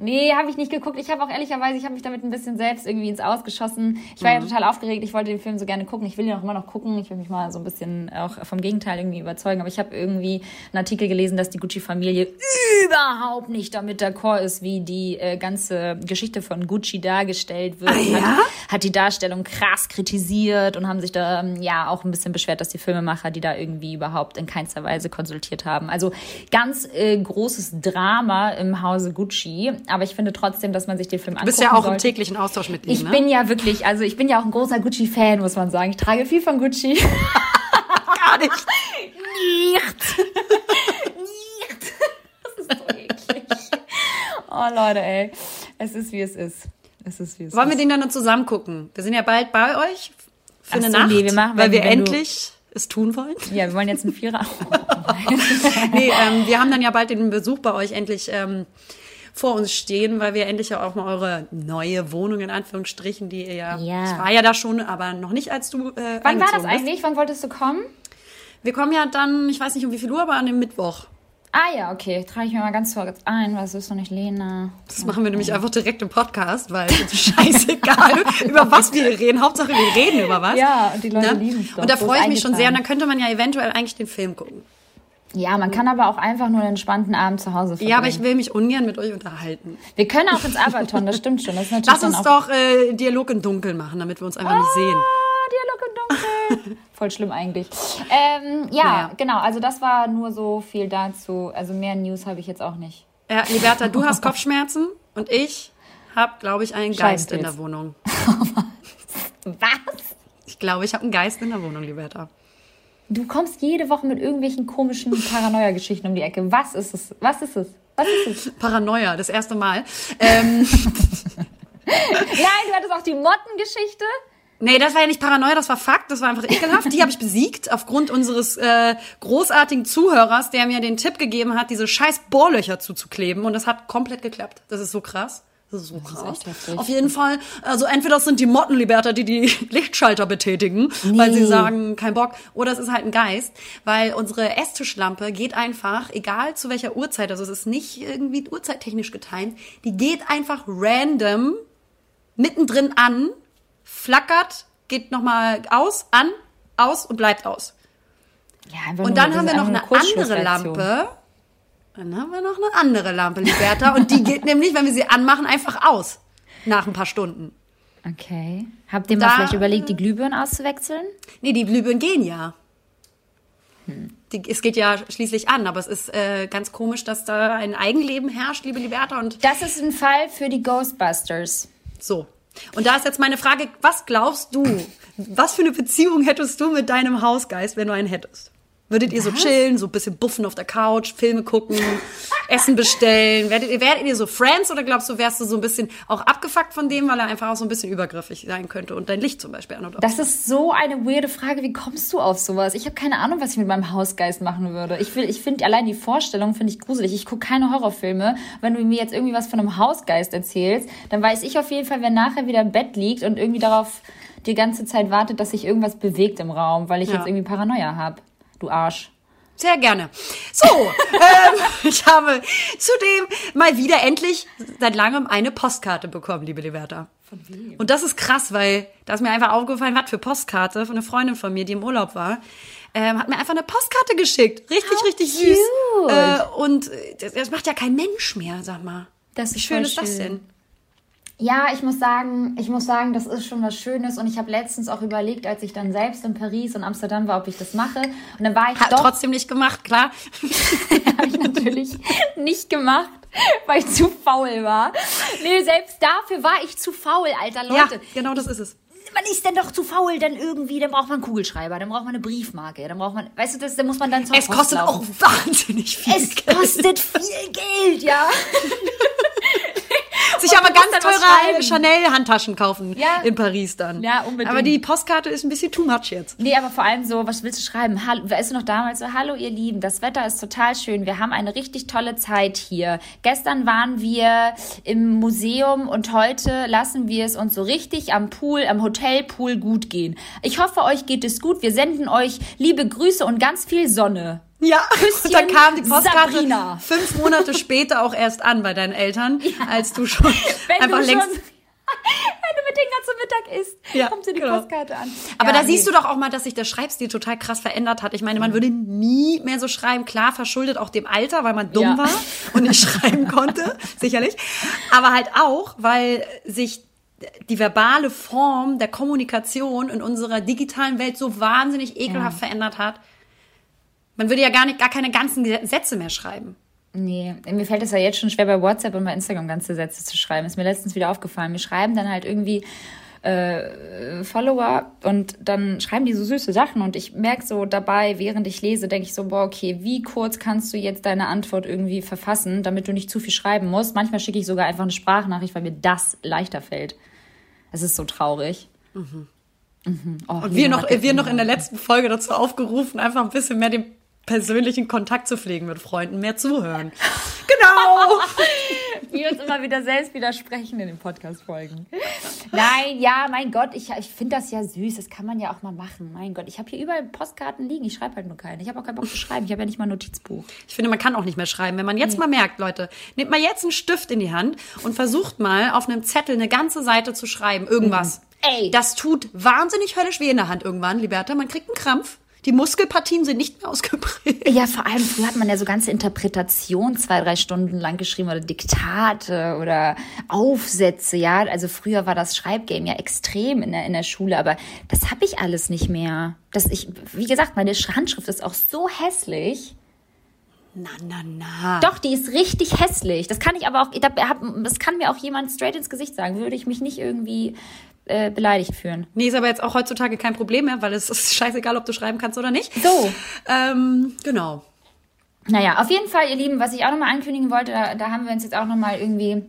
Nee, habe ich nicht geguckt. Ich habe auch ehrlicherweise, ich habe mich damit ein bisschen selbst irgendwie ins Ausgeschossen. Ich war ja total aufgeregt. Ich wollte den Film so gerne gucken. Ich will ihn auch immer noch gucken. Ich will mich mal so ein bisschen auch vom Gegenteil irgendwie überzeugen. Aber ich habe irgendwie einen Artikel gelesen, dass die Gucci-Familie überhaupt nicht damit d'accord ist, wie die äh, ganze Geschichte von Gucci dargestellt wird. Ah, ja? Hat, hat die Darstellung krass kritisiert und haben sich da ähm, ja auch ein bisschen beschwert, dass die Filmemacher die da irgendwie überhaupt in keinster Weise konsultiert haben. Also ganz äh, großes Drama im Hause Gucci. Aber ich finde trotzdem, dass man sich den Film Du angucken bist ja auch im sollte. täglichen Austausch mit ihm, Ich ne? bin ja wirklich, also ich bin ja auch ein großer Gucci-Fan, muss man sagen. Ich trage viel von Gucci. gar nicht. Nicht. Nicht. Das ist so eklig. Oh Leute, ey. Es ist, wie es ist. Es ist, wie es Wollen wir ist. den dann noch zusammen gucken? Wir sind ja bald bei euch für Ach eine so, Nacht, nee, wir machen- weil wir du- endlich es tun wollen. Ja, wir wollen jetzt einen Vierer. Nee, ähm, wir haben dann ja bald den Besuch bei euch endlich ähm, vor uns stehen, weil wir endlich ja auch mal eure neue Wohnung in Anführungsstrichen, die ihr ja, Ja. ich war ja da schon, aber noch nicht, als du äh, Wann war das bist. eigentlich? Wann wolltest du kommen? Wir kommen ja dann, ich weiß nicht um wie viel Uhr, aber an dem Mittwoch. Ah ja, okay. Trage ich mir mal ganz kurz ein, was ist noch nicht Lena? Das machen wir nämlich einfach direkt im Podcast, weil es ist scheißegal, über was wir reden. Hauptsache, wir reden über was. Ja, und die Leute Ne? lieben es doch. Und da freue ich mich schon sehr. Und dann könnte man ja eventuell eigentlich den Film gucken. Ja, man kann aber auch einfach nur einen entspannten Abend zu Hause verbringen. Ja, aber ich will mich ungern mit euch unterhalten. Wir können auch ins Abaton, das stimmt schon. Das ist natürlich Lass uns doch äh, Dialog im Dunkeln machen, damit wir uns einfach nicht sehen. Ah, Dialog im Dunkeln. Voll schlimm eigentlich. Ähm, ja, Naja. genau. Also das war nur so viel dazu. Also mehr News habe ich jetzt auch nicht. Ja, Liberta, du hast Kopfschmerzen und ich habe, glaube ich, einen Geist in der Wohnung. Was? Ich glaube, ich habe einen Geist in der Wohnung, Liberta. Du kommst jede Woche mit irgendwelchen komischen Paranoia-Geschichten um die Ecke. Was ist es? Was ist es? Was ist es? Paranoia, das erste Mal. Ähm, Nein, du hattest auch die Mottengeschichte. nee, das war ja nicht Paranoia, das war Fakt, das war einfach ekelhaft. Die habe ich besiegt aufgrund unseres äh, großartigen Zuhörers, der mir den Tipp gegeben hat, diese scheiß Bohrlöcher zuzukleben. Und das hat komplett geklappt. Das ist so krass. Das ist so krass. echt heftig. Auf jeden Fall. Also entweder das sind die Mottenliberter, die die Lichtschalter betätigen, weil sie Nee. sagen, kein Bock. Oder es ist halt ein Geist, weil unsere Esstischlampe geht einfach, egal zu welcher Uhrzeit, also es ist nicht irgendwie uhrzeittechnisch getimt, die geht einfach random mittendrin an, flackert, geht nochmal aus, an, aus und bleibt aus. Ja, Und dann das haben ist wir noch eine andere. Lampe. Dann haben wir noch eine andere Lampe, Liberta. Und die geht nämlich, wenn wir sie anmachen, einfach aus. Nach ein paar Stunden. Okay. Habt ihr Da- mal vielleicht überlegt, die Glühbirnen auszuwechseln? Nee, die Glühbirnen gehen ja. Die, es geht ja schließlich an, aber es ist äh, ganz komisch, dass da ein Eigenleben herrscht, liebe Liberta. Und Das ist ein Fall für die Ghostbusters. so. Und da ist jetzt meine Frage, was glaubst du, was für eine Beziehung hättest du mit deinem Hausgeist, wenn du einen hättest? Würdet ihr so chillen, so ein bisschen buffen auf der Couch, Filme gucken, Essen bestellen? Werdet ihr, werdet ihr so Friends oder glaubst du, wärst du so ein bisschen auch abgefuckt von dem, weil er einfach auch so ein bisschen übergriffig sein könnte und dein Licht zum Beispiel an und Das ist so eine weirde Frage. Wie kommst du auf sowas? Ich habe keine Ahnung, was ich mit meinem Hausgeist machen würde. Ich will, ich finde allein die Vorstellung finde ich gruselig. Ich gucke keine Horrorfilme. Wenn du mir jetzt irgendwie was von einem Hausgeist erzählst, dann weiß ich auf jeden Fall, wer nachher wieder im Bett liegt und irgendwie darauf die ganze Zeit wartet, dass sich irgendwas bewegt im Raum, weil ich Ja. jetzt irgendwie Paranoia habe. Du Arsch. Sehr gerne. So, ähm, ich habe zudem mal wieder endlich seit langem eine Postkarte bekommen, liebe Liberta. Von wem? Und das ist krass, weil da ist mir einfach aufgefallen, was für Postkarte von einer Freundin von mir, die im Urlaub war. Ähm, hat mir einfach eine Postkarte geschickt. Richtig, How richtig süß. cute. Äh, und äh, das, das macht ja kein Mensch mehr, sag mal. Das Wie ist schön voll ist das schön. denn? Ja, ich muss sagen, ich muss sagen, das ist schon was Schönes und ich habe letztens auch überlegt, als ich dann selbst in Paris und Amsterdam war, ob ich das mache und dann war ich Hat doch trotzdem nicht gemacht, klar. habe ich natürlich nicht gemacht, weil ich zu faul war. Nee, selbst dafür war ich zu faul, alter Ja, Leute. genau das ist es. Man ist denn doch zu faul, dann irgendwie, dann braucht man einen Kugelschreiber, dann braucht man eine Briefmarke, dann braucht man, weißt du, das, dann muss man dann zur Es Post kostet laufen. auch wahnsinnig viel Es Geld. kostet viel Geld, ja. Sich aber ganz teure. Chanel-Handtaschen kaufen Ja. in Paris dann. Ja, unbedingt. Aber die Postkarte ist ein bisschen too much jetzt. Nee, aber vor allem so, was willst du schreiben? Hallo, weißt du noch damals so, hallo ihr Lieben, das Wetter ist total schön, wir haben eine richtig tolle Zeit hier. Gestern waren wir im Museum und heute lassen wir es uns so richtig am Pool, am Hotelpool gut gehen. Ich hoffe, euch geht es gut. Wir senden euch liebe Grüße und ganz viel Sonne. Ja, und dann kam die Postkarte Sabrina. fünf Monate später auch erst an bei deinen Eltern, als du schon Wenn einfach du längst... schon, wenn du mit denen ganz zum Mittag isst, Ja, kommt dir die genau. Postkarte an. Aber Ja, da siehst nee. du doch auch mal, dass sich der Schreibstil total krass verändert hat. Ich meine, man würde nie mehr so schreiben. Klar, verschuldet auch dem Alter, weil man dumm Ja. war und nicht schreiben konnte, sicherlich. Aber halt auch, weil sich die verbale Form der Kommunikation in unserer digitalen Welt so wahnsinnig ekelhaft verändert hat. Man würde ja gar nicht, gar keine ganzen Sätze mehr schreiben. Nee, mir fällt es ja jetzt schon schwer, bei WhatsApp und bei Instagram ganze Sätze zu schreiben. Ist mir letztens wieder aufgefallen. Wir schreiben dann halt irgendwie äh, Follower und dann schreiben die so süße Sachen und ich merke so dabei, während ich lese, denke ich so, boah, okay, wie kurz kannst du jetzt deine Antwort irgendwie verfassen, damit du nicht zu viel schreiben musst. Manchmal schicke ich sogar einfach eine Sprachnachricht, weil mir das leichter fällt. Es ist so traurig. Mhm. Oh, Und wir noch, wir noch in der letzten Folge dazu aufgerufen, einfach ein bisschen mehr den persönlichen Kontakt zu pflegen mit Freunden, mehr zuhören. Genau! wir uns immer wieder selbst widersprechen in den Podcast-Folgen. Nein, ja, mein Gott, ich, ich finde das ja süß. Das kann man ja auch mal machen. Mein Gott, ich habe hier überall Postkarten liegen. Ich schreibe halt nur keine. Ich habe auch keinen Bock zu schreiben. Ich habe ja nicht mal ein Notizbuch. Ich finde, man kann auch nicht mehr schreiben. Wenn man jetzt mal merkt, Leute, nehmt mal jetzt einen Stift in die Hand und versucht mal auf einem Zettel eine ganze Seite zu schreiben. Irgendwas. Ey. Das tut wahnsinnig höllisch weh in der Hand irgendwann, Liberta. Man kriegt einen Krampf. Die Muskelpartien sind nicht mehr ausgeprägt. Ja, vor allem früher hat man ja so ganze Interpretationen zwei, drei Stunden lang geschrieben oder Diktate oder Aufsätze, ja. Also früher war das Schreibgame ja extrem in der, in der Schule, aber das habe ich alles nicht mehr. Das ich, wie gesagt, meine Handschrift ist auch so hässlich. Na, na, na. Doch, die ist richtig hässlich. Das kann ich aber auch, das kann mir auch jemand straight ins Gesicht sagen. Würde ich mich nicht irgendwie äh, beleidigt fühlen. Nee, ist aber jetzt auch heutzutage kein Problem mehr, weil es ist scheißegal, ob du schreiben kannst oder nicht. So. Ähm, genau. Naja, auf jeden Fall, ihr Lieben, was ich auch nochmal ankündigen wollte, da, da haben wir uns jetzt auch nochmal irgendwie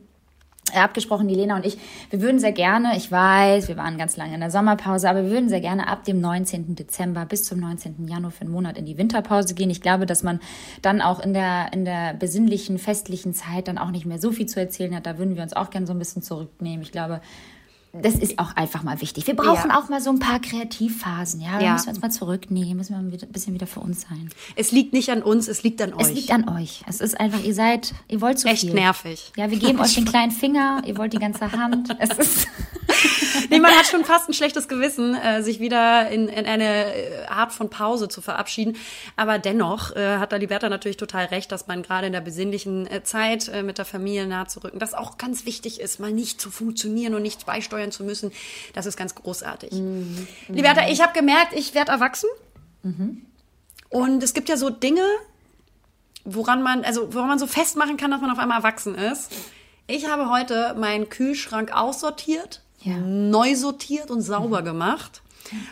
äh, abgesprochen, die Lena und ich. Wir würden sehr gerne, ich weiß, wir waren ganz lange in der Sommerpause, aber wir würden sehr gerne ab dem 19. Dezember bis zum 19. Januar für einen Monat in die Winterpause gehen. Ich glaube, dass man dann auch in der, in der besinnlichen, festlichen Zeit dann auch nicht mehr so viel zu erzählen hat. Da würden wir uns auch gerne so ein bisschen zurücknehmen. Ich glaube, das ist auch einfach mal wichtig. Wir brauchen Ja. auch mal so ein paar Kreativphasen, ja. Da Ja. müssen wir uns mal zurücknehmen, müssen wir wieder- ein bisschen wieder für uns sein. Es liegt nicht an uns, es liegt an Es euch. liegt an euch. Es ist einfach, ihr seid, ihr wollt zu Echt viel. nervig. Ja, wir geben euch den kleinen Finger, ihr wollt die ganze Hand. Es ist, Nee, man hat schon fast ein schlechtes Gewissen, äh, sich wieder in, in eine äh, Art von Pause zu verabschieden. Aber dennoch äh, hat da Liberta natürlich total recht, dass man gerade in der besinnlichen äh, Zeit äh, mit der Familie nahe zu rücken, das auch ganz wichtig ist, mal nicht zu funktionieren und nicht beisteuern zu müssen. Das ist ganz großartig. Liberta, ich habe gemerkt, ich werde erwachsen. Und es gibt ja so Dinge, woran man, also woran man so festmachen kann, dass man auf einmal erwachsen ist. Ich habe heute meinen Kühlschrank aussortiert, Ja. neu sortiert und sauber gemacht.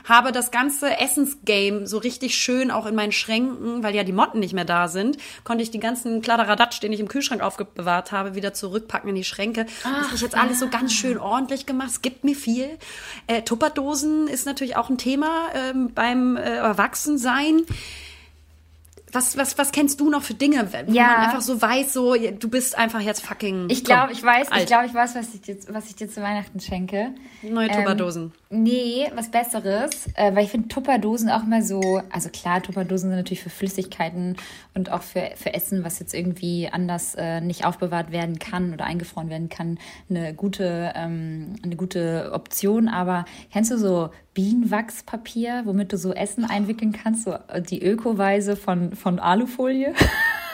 Habe das ganze Essensgame so richtig schön auch in meinen Schränken, weil ja die Motten nicht mehr da sind, konnte ich die ganzen Kladderadatsch, den ich im Kühlschrank aufbewahrt habe, wieder zurückpacken in die Schränke. das habe ich jetzt alles so ganz schön ordentlich gemacht. Es gibt mir viel. Äh, Tupperdosen ist natürlich auch ein Thema ähm, beim äh, Erwachsensein. Was, was, was kennst du noch für Dinge, wo Ja. man einfach so weiß, so du bist einfach jetzt fucking. Ich glaube, ich weiß, ich alt. glaube, ich weiß, was ich dir, was ich dir zu Weihnachten schenke. Neue Tupperdosen. Nee, was Besseres, äh, weil ich finde Tupperdosen auch mal so, also klar, Tupperdosen sind natürlich für Flüssigkeiten und auch für, für Essen, was jetzt irgendwie anders äh, nicht aufbewahrt werden kann oder eingefroren werden kann, eine gute, ähm, eine gute Option. Aber kennst du so Bienenwachspapier, womit du so Essen einwickeln kannst, so äh, die Ökoweise von, von Alufolie?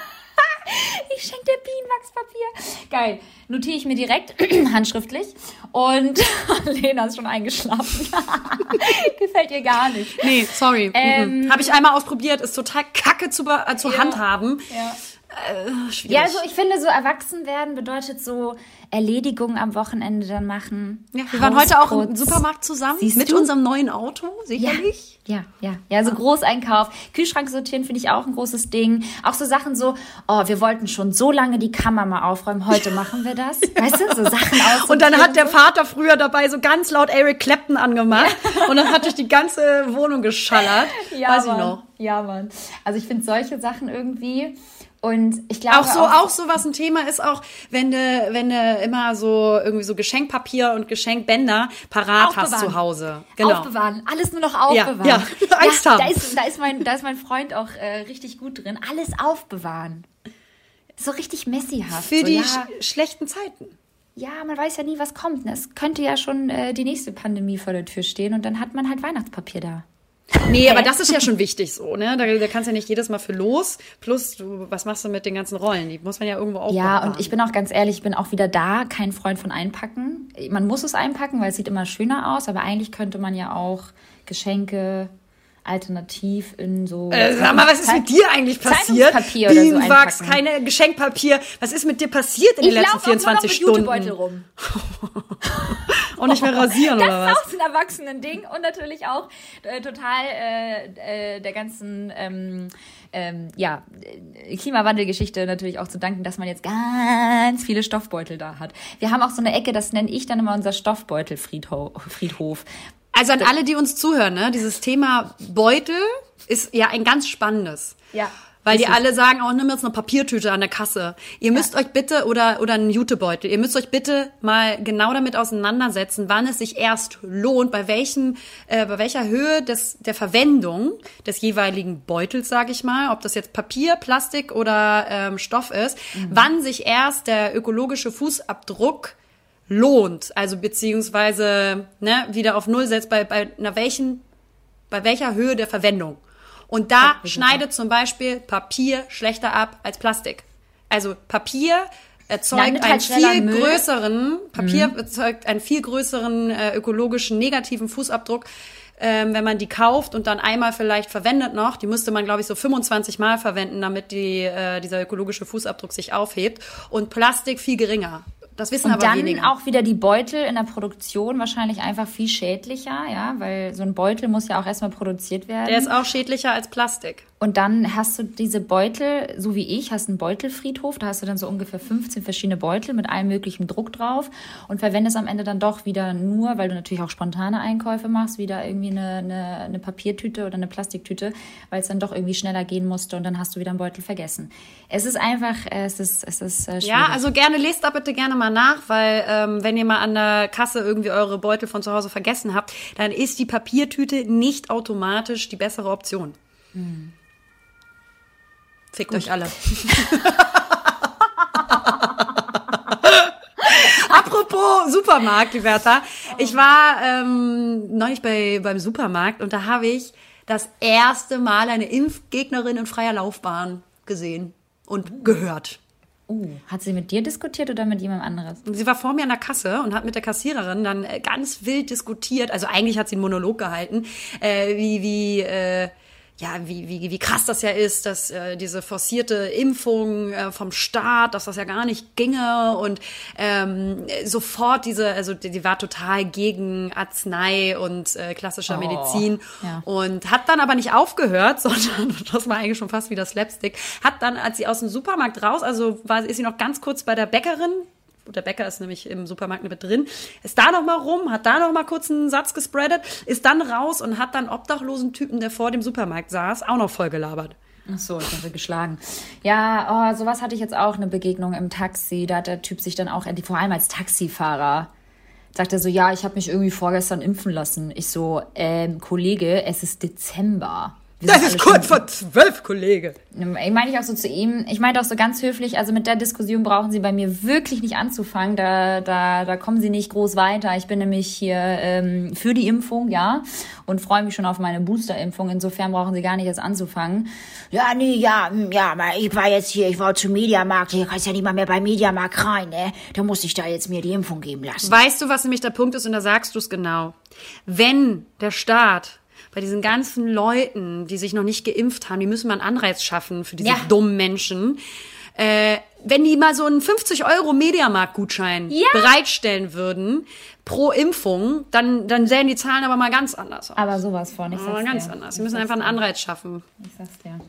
Ich schenke dir Bienenwachspapier. Geil. Notiere ich mir direkt handschriftlich. Und Lena ist schon eingeschlafen. Gefällt ihr gar nicht. Nee, sorry. Ähm, Habe ich einmal ausprobiert, ist total kacke zu, äh, zu Ja. handhaben. Ja. Äh, schwierig. Ja, also ich finde, so erwachsen werden bedeutet so Erledigungen am Wochenende dann machen. Ja, wir waren heute auch im. Supermarkt zusammen Siehst mit du? unserem neuen Auto, Ja, sicherlich. ja, ja, ja, so Großeinkauf. Kühlschrank sortieren finde ich auch ein großes Ding. Auch so Sachen so, oh, wir wollten schon so lange die Kammer mal aufräumen, heute machen wir das. Weißt du, so Sachen aus. Und dann hat der Vater früher dabei so ganz laut Eric Clapton angemacht und dann hat durch die ganze Wohnung geschallert. ja, Weiß ich Mann. noch. Ja, Mann. Also ich finde solche Sachen irgendwie und ich glaube Auch so, auch so was ein Thema ist auch, wenn du, wenn du immer so irgendwie so Geschenkpapier und Geschenkbänder parat hast zu Hause. Genau. Aufbewahren, alles nur noch aufbewahren. ja. Angst haben. Da ist, da, ist mein, da ist mein Freund auch äh, richtig gut drin. Alles aufbewahren. So richtig messihaft. Für so, die ja, sch schlechten Zeiten. ja, man weiß ja nie, was kommt. ne? Es könnte ja schon äh, die nächste Pandemie vor der Tür stehen und dann hat man halt Weihnachtspapier da. Nee, aber das ist ja schon wichtig so, ne? Da, da kannst du ja nicht jedes Mal für los. Plus, du, was machst du mit den ganzen Rollen? Die muss man ja irgendwo aufbauen. Ja, und ich bin auch ganz ehrlich, ich bin auch wieder da, kein Freund von einpacken. Man muss es einpacken, weil es sieht immer schöner aus, aber eigentlich könnte man ja auch Geschenke alternativ in so. Äh, sag mal, was ist mit dir eigentlich passiert? Zeitungspapier so Bienenwachs, einpacken. keine Geschenkpapier. Was ist mit dir passiert in Ich den letzten laufe auch nur noch 24 mit Stunden? Jutebeutel rum. Und nicht mehr rasieren Das oder ist was? auch so ein Erwachsenen-Ding und natürlich auch äh, total äh, äh, der ganzen ähm, ähm, ja, äh, Klimawandelgeschichte natürlich auch zu danken, dass man jetzt ganz viele Stoffbeutel da hat. Wir haben auch so eine Ecke, das nenne ich dann immer unser Stoffbeutelfriedhof. Friedhof. Also an alle, die uns zuhören, ne? dieses Thema Beutel ist ja ein ganz spannendes. Ja. Weil die alle sagen, oh, nimm jetzt eine Papiertüte an der Kasse. Ihr müsst euch bitte, oder, oder einen Jutebeutel, ihr müsst euch bitte mal genau damit auseinandersetzen, wann es sich erst lohnt, bei welchem, äh, bei welcher Höhe des, der Verwendung des jeweiligen Beutels, sage ich mal, ob das jetzt Papier, Plastik oder ähm, Stoff ist, wann sich erst der ökologische Fußabdruck lohnt, also beziehungsweise ne, wieder auf Null setzt, bei, bei einer welchen, bei welcher Höhe der Verwendung. Und da schneidet zum Beispiel Papier schlechter ab als Plastik. Also Papier erzeugt einen halt schneller viel Müll. größeren, Papier erzeugt einen viel größeren äh, ökologischen negativen Fußabdruck, ähm, wenn man die kauft und dann einmal vielleicht verwendet noch. Die müsste man, glaube ich, so 25 Mal verwenden, damit die, äh, dieser ökologische Fußabdruck sich aufhebt. Und Plastik viel geringer. Das wissen Und aber dann wenige. auch wieder die Beutel in der Produktion wahrscheinlich einfach viel schädlicher, ja, weil so ein Beutel muss ja auch erstmal produziert werden. Der ist auch schädlicher als Plastik. Und dann hast du diese Beutel, so wie ich, hast einen Beutelfriedhof. Da hast du dann so ungefähr 15 verschiedene Beutel mit allem möglichen Druck drauf und verwendest am Ende dann doch wieder nur, weil du natürlich auch spontane Einkäufe machst, wieder irgendwie eine, eine, eine Papiertüte oder eine Plastiktüte, weil es dann doch irgendwie schneller gehen musste und dann hast du wieder einen Beutel vergessen. Es ist einfach, äh, es ist, es ist äh, schwierig. Ja, also gerne lest da bitte gerne mal nach, weil ähm, wenn ihr mal an der Kasse irgendwie eure Beutel von zu Hause vergessen habt, dann ist die Papiertüte nicht automatisch die bessere Option. Fickt euch alle. Apropos Supermarkt, die Bertha. Ich war ähm, neulich bei, beim Supermarkt und da habe ich das erste Mal eine Impfgegnerin in freier Laufbahn gesehen und gehört. Uh, hat sie mit dir diskutiert oder mit jemand anderes? Sie war vor mir an der Kasse und hat mit der Kassiererin dann äh, ganz wild diskutiert. Also eigentlich hat sie einen Monolog gehalten, äh, wie, wie, äh, ja, wie, wie, wie krass das ja ist, dass äh, diese forcierte Impfung äh, vom Staat, dass das ja gar nicht ginge und ähm, sofort diese, also die, die war total gegen Arznei und äh, klassischer Oh, Medizin ja. und hat dann aber nicht aufgehört, sondern das war eigentlich schon fast wie das Slapstick, hat dann, als sie aus dem Supermarkt raus, also war, ist sie noch ganz kurz bei der Bäckerin, der Bäcker ist nämlich im Supermarkt mit drin, ist da noch mal rum, hat da noch mal kurz einen Satz gespreadet, ist dann raus und hat dann obdachlosen Typen, der vor dem Supermarkt saß, auch noch voll gelabert. Ach so, ich habe geschlagen. Ja, oh, sowas hatte ich jetzt auch eine Begegnung im Taxi. Da hat der Typ sich dann auch, endlich- vor allem als Taxifahrer, sagt er so, ja, ich habe mich irgendwie vorgestern impfen lassen. Ich so, ähm, Kollege, es ist Dezember. Wir Das ist kurz vor zwölf, Kollege. Ich meine ich auch so zu ihm, ich meinte auch so ganz höflich, also mit der Diskussion brauchen Sie bei mir wirklich nicht anzufangen, da, da, da kommen Sie nicht groß weiter. Ich bin nämlich hier ähm, für die Impfung, ja, und freue mich schon auf meine Boosterimpfung. Insofern brauchen Sie gar nicht erst anzufangen. Ja, nee, ja, hm, ja, aber ich war jetzt hier, ich war zum Mediamarkt, hier kannst ja nicht mal mehr bei Mediamarkt rein, ne? Da muss ich da jetzt mir die Impfung geben lassen. Weißt du, was nämlich der Punkt ist? Und da sagst du es genau. Wenn der Staat bei diesen ganzen Leuten, die sich noch nicht geimpft haben, die müssen mal einen Anreiz schaffen für diese Ja. dummen Menschen. Äh, wenn die mal so einen 50 Euro Mediamarkt-Gutschein Ja. bereitstellen würden pro Impfung, dann, dann sähen die Zahlen aber mal ganz anders aus. Aber sowas von, ich Aber sag's ganz dir. anders. Wir müssen einfach einen. Anreiz schaffen. Ich sag's dir.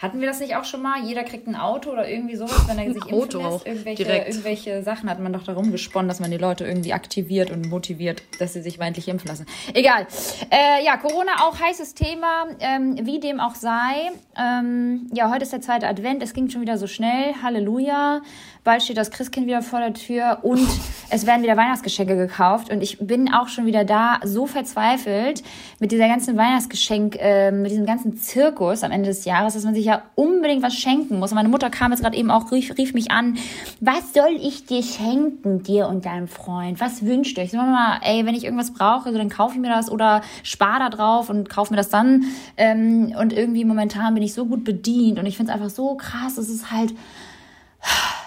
Hatten wir das nicht auch schon mal? Jeder kriegt ein Auto oder irgendwie sowas, wenn er sich impfen Auto lässt? auch, Irgendwelche, direkt. irgendwelche Sachen hat man doch darum gesponnen, dass man die Leute irgendwie aktiviert und motiviert, dass sie sich mal endlich impfen lassen. Egal. Äh, ja, Corona auch heißes Thema, ähm, wie dem auch sei. Ähm, ja, heute ist der zweite Advent. Es ging schon wieder so schnell. Halleluja. Bald steht das Christkind wieder vor der Tür und es werden wieder Weihnachtsgeschenke gekauft. Und ich bin auch schon wieder da so verzweifelt mit dieser ganzen Weihnachtsgeschenk, äh, mit diesem ganzen Zirkus am Ende des Jahres, dass man sich ja unbedingt was schenken muss. Und meine Mutter kam jetzt gerade eben auch, rief, rief mich an, was soll ich dir schenken, dir und deinem Freund? Was wünscht ihr? Ich sag mal, ey, wenn ich irgendwas brauche, so, dann kaufe ich mir das oder spare da drauf und kaufe mir das dann. Ähm, und irgendwie momentan bin ich so gut bedient und ich finde es einfach so krass. Es ist halt,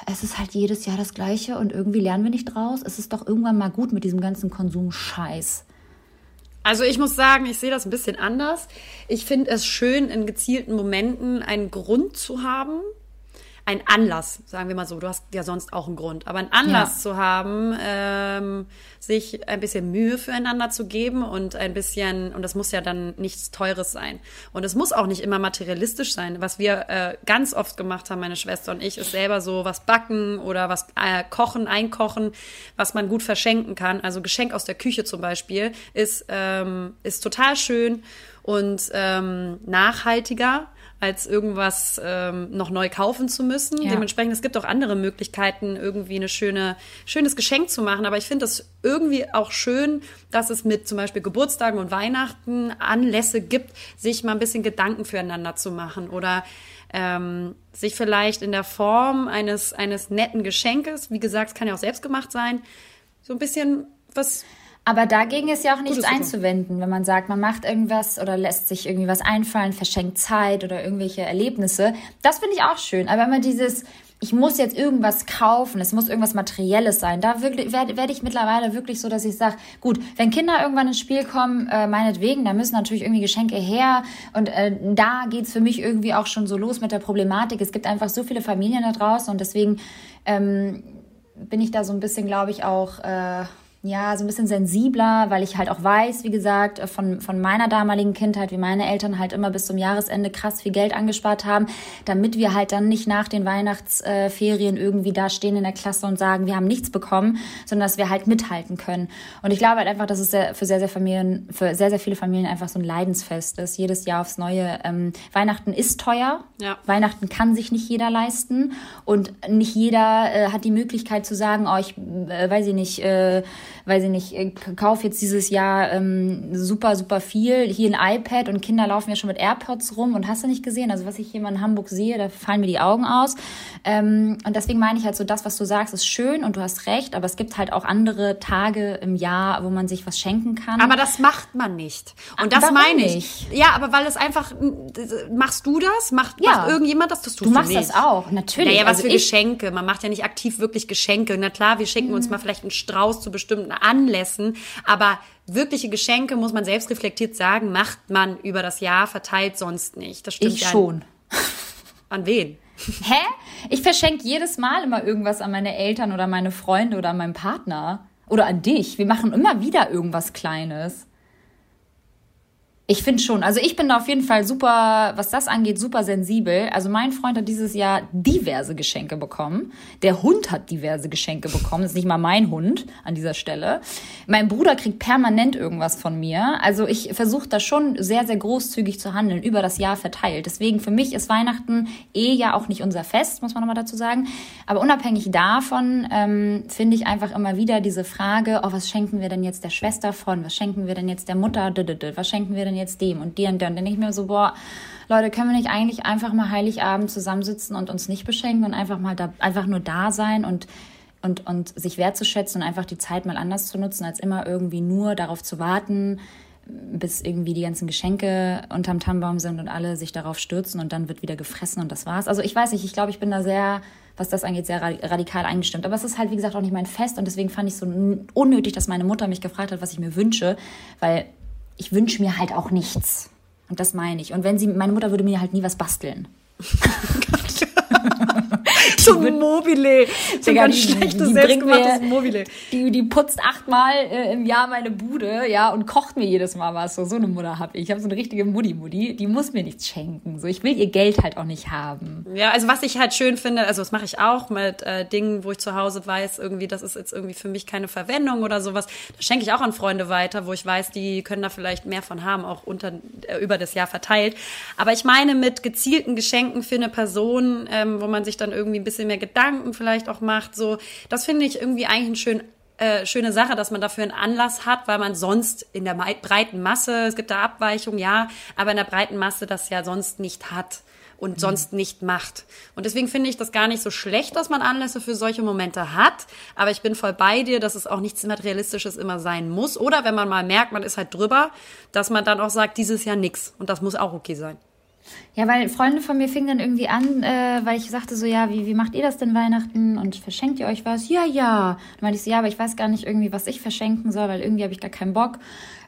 es ist halt jedes Jahr das Gleiche und irgendwie lernen wir nicht draus. Es ist doch irgendwann mal gut mit diesem ganzen Konsumscheiß. Also ich muss sagen, ich sehe das ein bisschen anders. Ich finde es schön, in gezielten Momenten einen Grund zu haben. Ein Anlass, sagen wir mal so. Du hast ja sonst auch einen Grund. Aber einen Anlass Ja. zu haben, ähm, sich ein bisschen Mühe füreinander zu geben und ein bisschen, und das muss ja dann nichts Teures sein. Und es muss auch nicht immer materialistisch sein. Was wir äh, ganz oft gemacht haben, meine Schwester und ich, ist selber so was backen oder was äh, kochen, einkochen, was man gut verschenken kann. Also Geschenk aus der Küche zum Beispiel ist, ähm, ist total schön und ähm, nachhaltiger als irgendwas ähm, noch neu kaufen zu müssen. Ja. Dementsprechend, es gibt auch andere Möglichkeiten, irgendwie eine schöne, schönes Geschenk zu machen. Aber ich finde es irgendwie auch schön, dass es mit zum Beispiel Geburtstagen und Weihnachten Anlässe gibt, sich mal ein bisschen Gedanken füreinander zu machen oder ähm, sich vielleicht in der Form eines, eines netten Geschenkes, wie gesagt, es kann ja auch selbst gemacht sein, so ein bisschen was Aber dagegen ist ja auch nichts einzuwenden, wenn man sagt, man macht irgendwas oder lässt sich irgendwie was einfallen, verschenkt Zeit oder irgendwelche Erlebnisse. Das finde ich auch schön. Aber immer dieses, ich muss jetzt irgendwas kaufen, es muss irgendwas Materielles sein. Da werde werd ich mittlerweile wirklich so, dass ich sage, gut, wenn Kinder irgendwann ins Spiel kommen, äh, meinetwegen, da müssen natürlich irgendwie Geschenke her. Und äh, da geht's für mich irgendwie auch schon so los mit der Problematik. Es gibt einfach so viele Familien da draußen und deswegen ähm, bin ich da so ein bisschen, glaube ich, auch äh, ja so ein bisschen sensibler, weil ich halt auch weiß, wie gesagt, von, von meiner damaligen Kindheit, wie meine Eltern halt immer bis zum Jahresende krass viel Geld angespart haben, damit wir halt dann nicht nach den Weihnachtsferien irgendwie da stehen in der Klasse und sagen, wir haben nichts bekommen, sondern dass wir halt mithalten können. Und ich glaube halt einfach, dass es für sehr, sehr Familien, für sehr, sehr viele Familien einfach so ein Leidensfest ist. Jedes Jahr aufs Neue. Ähm, Weihnachten ist teuer. Ja. Weihnachten kann sich nicht jeder leisten und nicht jeder äh, hat die Möglichkeit zu sagen, oh, ich äh, weiß ich nicht, äh, weiß ich nicht, äh, kauf jetzt dieses Jahr ähm, super, super viel, hier ein iPad und Kinder laufen ja schon mit AirPods rum und hast du nicht gesehen, also was ich hier mal in Hamburg sehe, da fallen mir die Augen aus. Ähm, und deswegen meine ich halt so, das, was du sagst, ist schön und du hast recht, aber es gibt halt auch andere Tage im Jahr, wo man sich was schenken kann. Aber das macht man nicht. Und das Warum meine ich. Ja, aber weil es einfach, machst du das? Macht, Ja. macht irgendjemand das? Das tust du du machst nicht. das auch, natürlich. Naja, was Also für Geschenke. Man macht ja nicht aktiv wirklich Geschenke. Na klar, wir schenken Mhm. uns mal vielleicht einen Strauß zu bestimmten Anlässen, aber wirkliche Geschenke, muss man selbst reflektiert sagen, macht man über das Jahr verteilt sonst nicht. Das stimmt Ich schon. An wen? Hä? Ich verschenke jedes Mal immer irgendwas an meine Eltern oder meine Freunde oder an meinen Partner. Oder an dich. Wir machen immer wieder irgendwas Kleines. Ich finde schon. Also ich bin da auf jeden Fall super, was das angeht, super sensibel. Also mein Freund hat dieses Jahr diverse Geschenke bekommen. Der Hund hat diverse Geschenke bekommen. Das ist nicht mal mein Hund an dieser Stelle. Mein Bruder kriegt permanent irgendwas von mir. Also ich versuche da schon sehr, sehr großzügig zu handeln, über das Jahr verteilt. Deswegen für mich ist Weihnachten eh ja auch nicht unser Fest, muss man nochmal dazu sagen. Aber unabhängig davon ähm, finde ich einfach immer wieder diese Frage, oh, was schenken wir denn jetzt der Schwester von? Was schenken wir denn jetzt der Mutter? Was schenken wir denn jetzt dem und dir und? Und dann denke ich mir so, boah, Leute, können wir nicht eigentlich einfach mal Heiligabend zusammensitzen und uns nicht beschenken und einfach mal da, einfach nur da sein und und, und sich wertzuschätzen und einfach die Zeit mal anders zu nutzen, als immer irgendwie nur darauf zu warten, bis irgendwie die ganzen Geschenke unterm Tannenbaum sind und alle sich darauf stürzen und dann wird wieder gefressen und das war's. Also ich weiß nicht, ich glaube, ich bin da sehr, was das angeht, sehr ra- radikal eingestimmt. Aber es ist halt, wie gesagt, auch nicht mein Fest und deswegen fand ich so unnötig, dass meine Mutter mich gefragt hat, was ich mir wünsche, weil ich wünsche mir halt auch nichts. Und das meine ich. Und wenn sie, meine Mutter würde mir halt nie was basteln. Zum Mobile. Zum Digga, ganz die- schlechtes, die bringt mir- selbstgemachtes Mobile. Die, die putzt achtmal äh, im Jahr meine Bude, ja, und kocht mir jedes Mal was. So, so eine Mutter habe ich. Ich habe so eine richtige Mutti-Mutti, die muss mir nichts schenken. So, ich will ihr Geld halt auch nicht haben. Ja, also was ich halt schön finde, also das mache ich auch mit äh, Dingen, wo ich zu Hause weiß, irgendwie, das ist jetzt irgendwie für mich keine Verwendung oder sowas. Das schenke ich auch an Freunde weiter, wo ich weiß, die können da vielleicht mehr von haben, auch unter, äh, über das Jahr verteilt. Aber ich meine mit gezielten Geschenken für eine Person, ähm, wo man sich dann irgendwie ein bisschen mehr Gedanken vielleicht auch macht, so, das finde ich irgendwie eigentlich ein schön äh, schöne Sache, dass man dafür einen Anlass hat, weil man sonst in der breiten Masse, es gibt da Abweichungen, ja, aber in der breiten Masse das ja sonst nicht hat und sonst nicht macht. Und deswegen finde ich das gar nicht so schlecht, dass man Anlässe für solche Momente hat. Aber ich bin voll bei dir, dass es auch nichts Materialistisches immer sein muss. Oder wenn man mal merkt, man ist halt drüber, dass man dann auch sagt, dieses Jahr nix. Und das muss auch okay sein. Ja, weil Freunde von mir fingen dann irgendwie an, äh, weil ich sagte so, ja, wie, wie macht ihr das denn Weihnachten und verschenkt ihr euch was? Ja, ja. Dann meinte ich so, ja, aber ich weiß gar nicht irgendwie, was ich verschenken soll, weil irgendwie habe ich gar keinen Bock,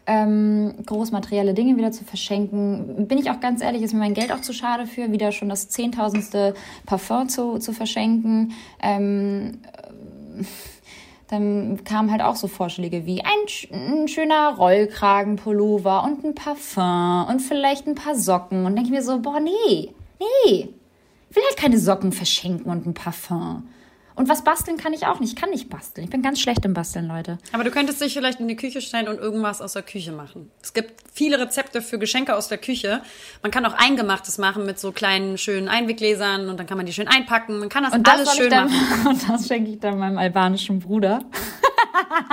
ähm, groß materielle Dinge wieder zu verschenken. Bin ich auch ganz ehrlich, ist mir mein Geld auch zu schade für, wieder schon das zehntausendste Parfum zu, zu verschenken. Ähm, dann kamen halt auch so Vorschläge wie ein, ein schöner Rollkragenpullover und ein Parfum und vielleicht ein paar Socken. Und denke ich mir so, boah, nee, nee. Ich will halt keine Socken verschenken und ein Parfum. Und was basteln kann ich auch nicht. Ich kann nicht basteln. Ich bin ganz schlecht im Basteln, Leute. Aber du könntest dich vielleicht in die Küche stellen und irgendwas aus der Küche machen. Es gibt viele Rezepte für Geschenke aus der Küche. Man kann auch Eingemachtes machen mit so kleinen, schönen Einweggläsern und dann kann man die schön einpacken. Man kann das, Und alles schön dann, machen. und das schenke ich dann meinem albanischen Bruder.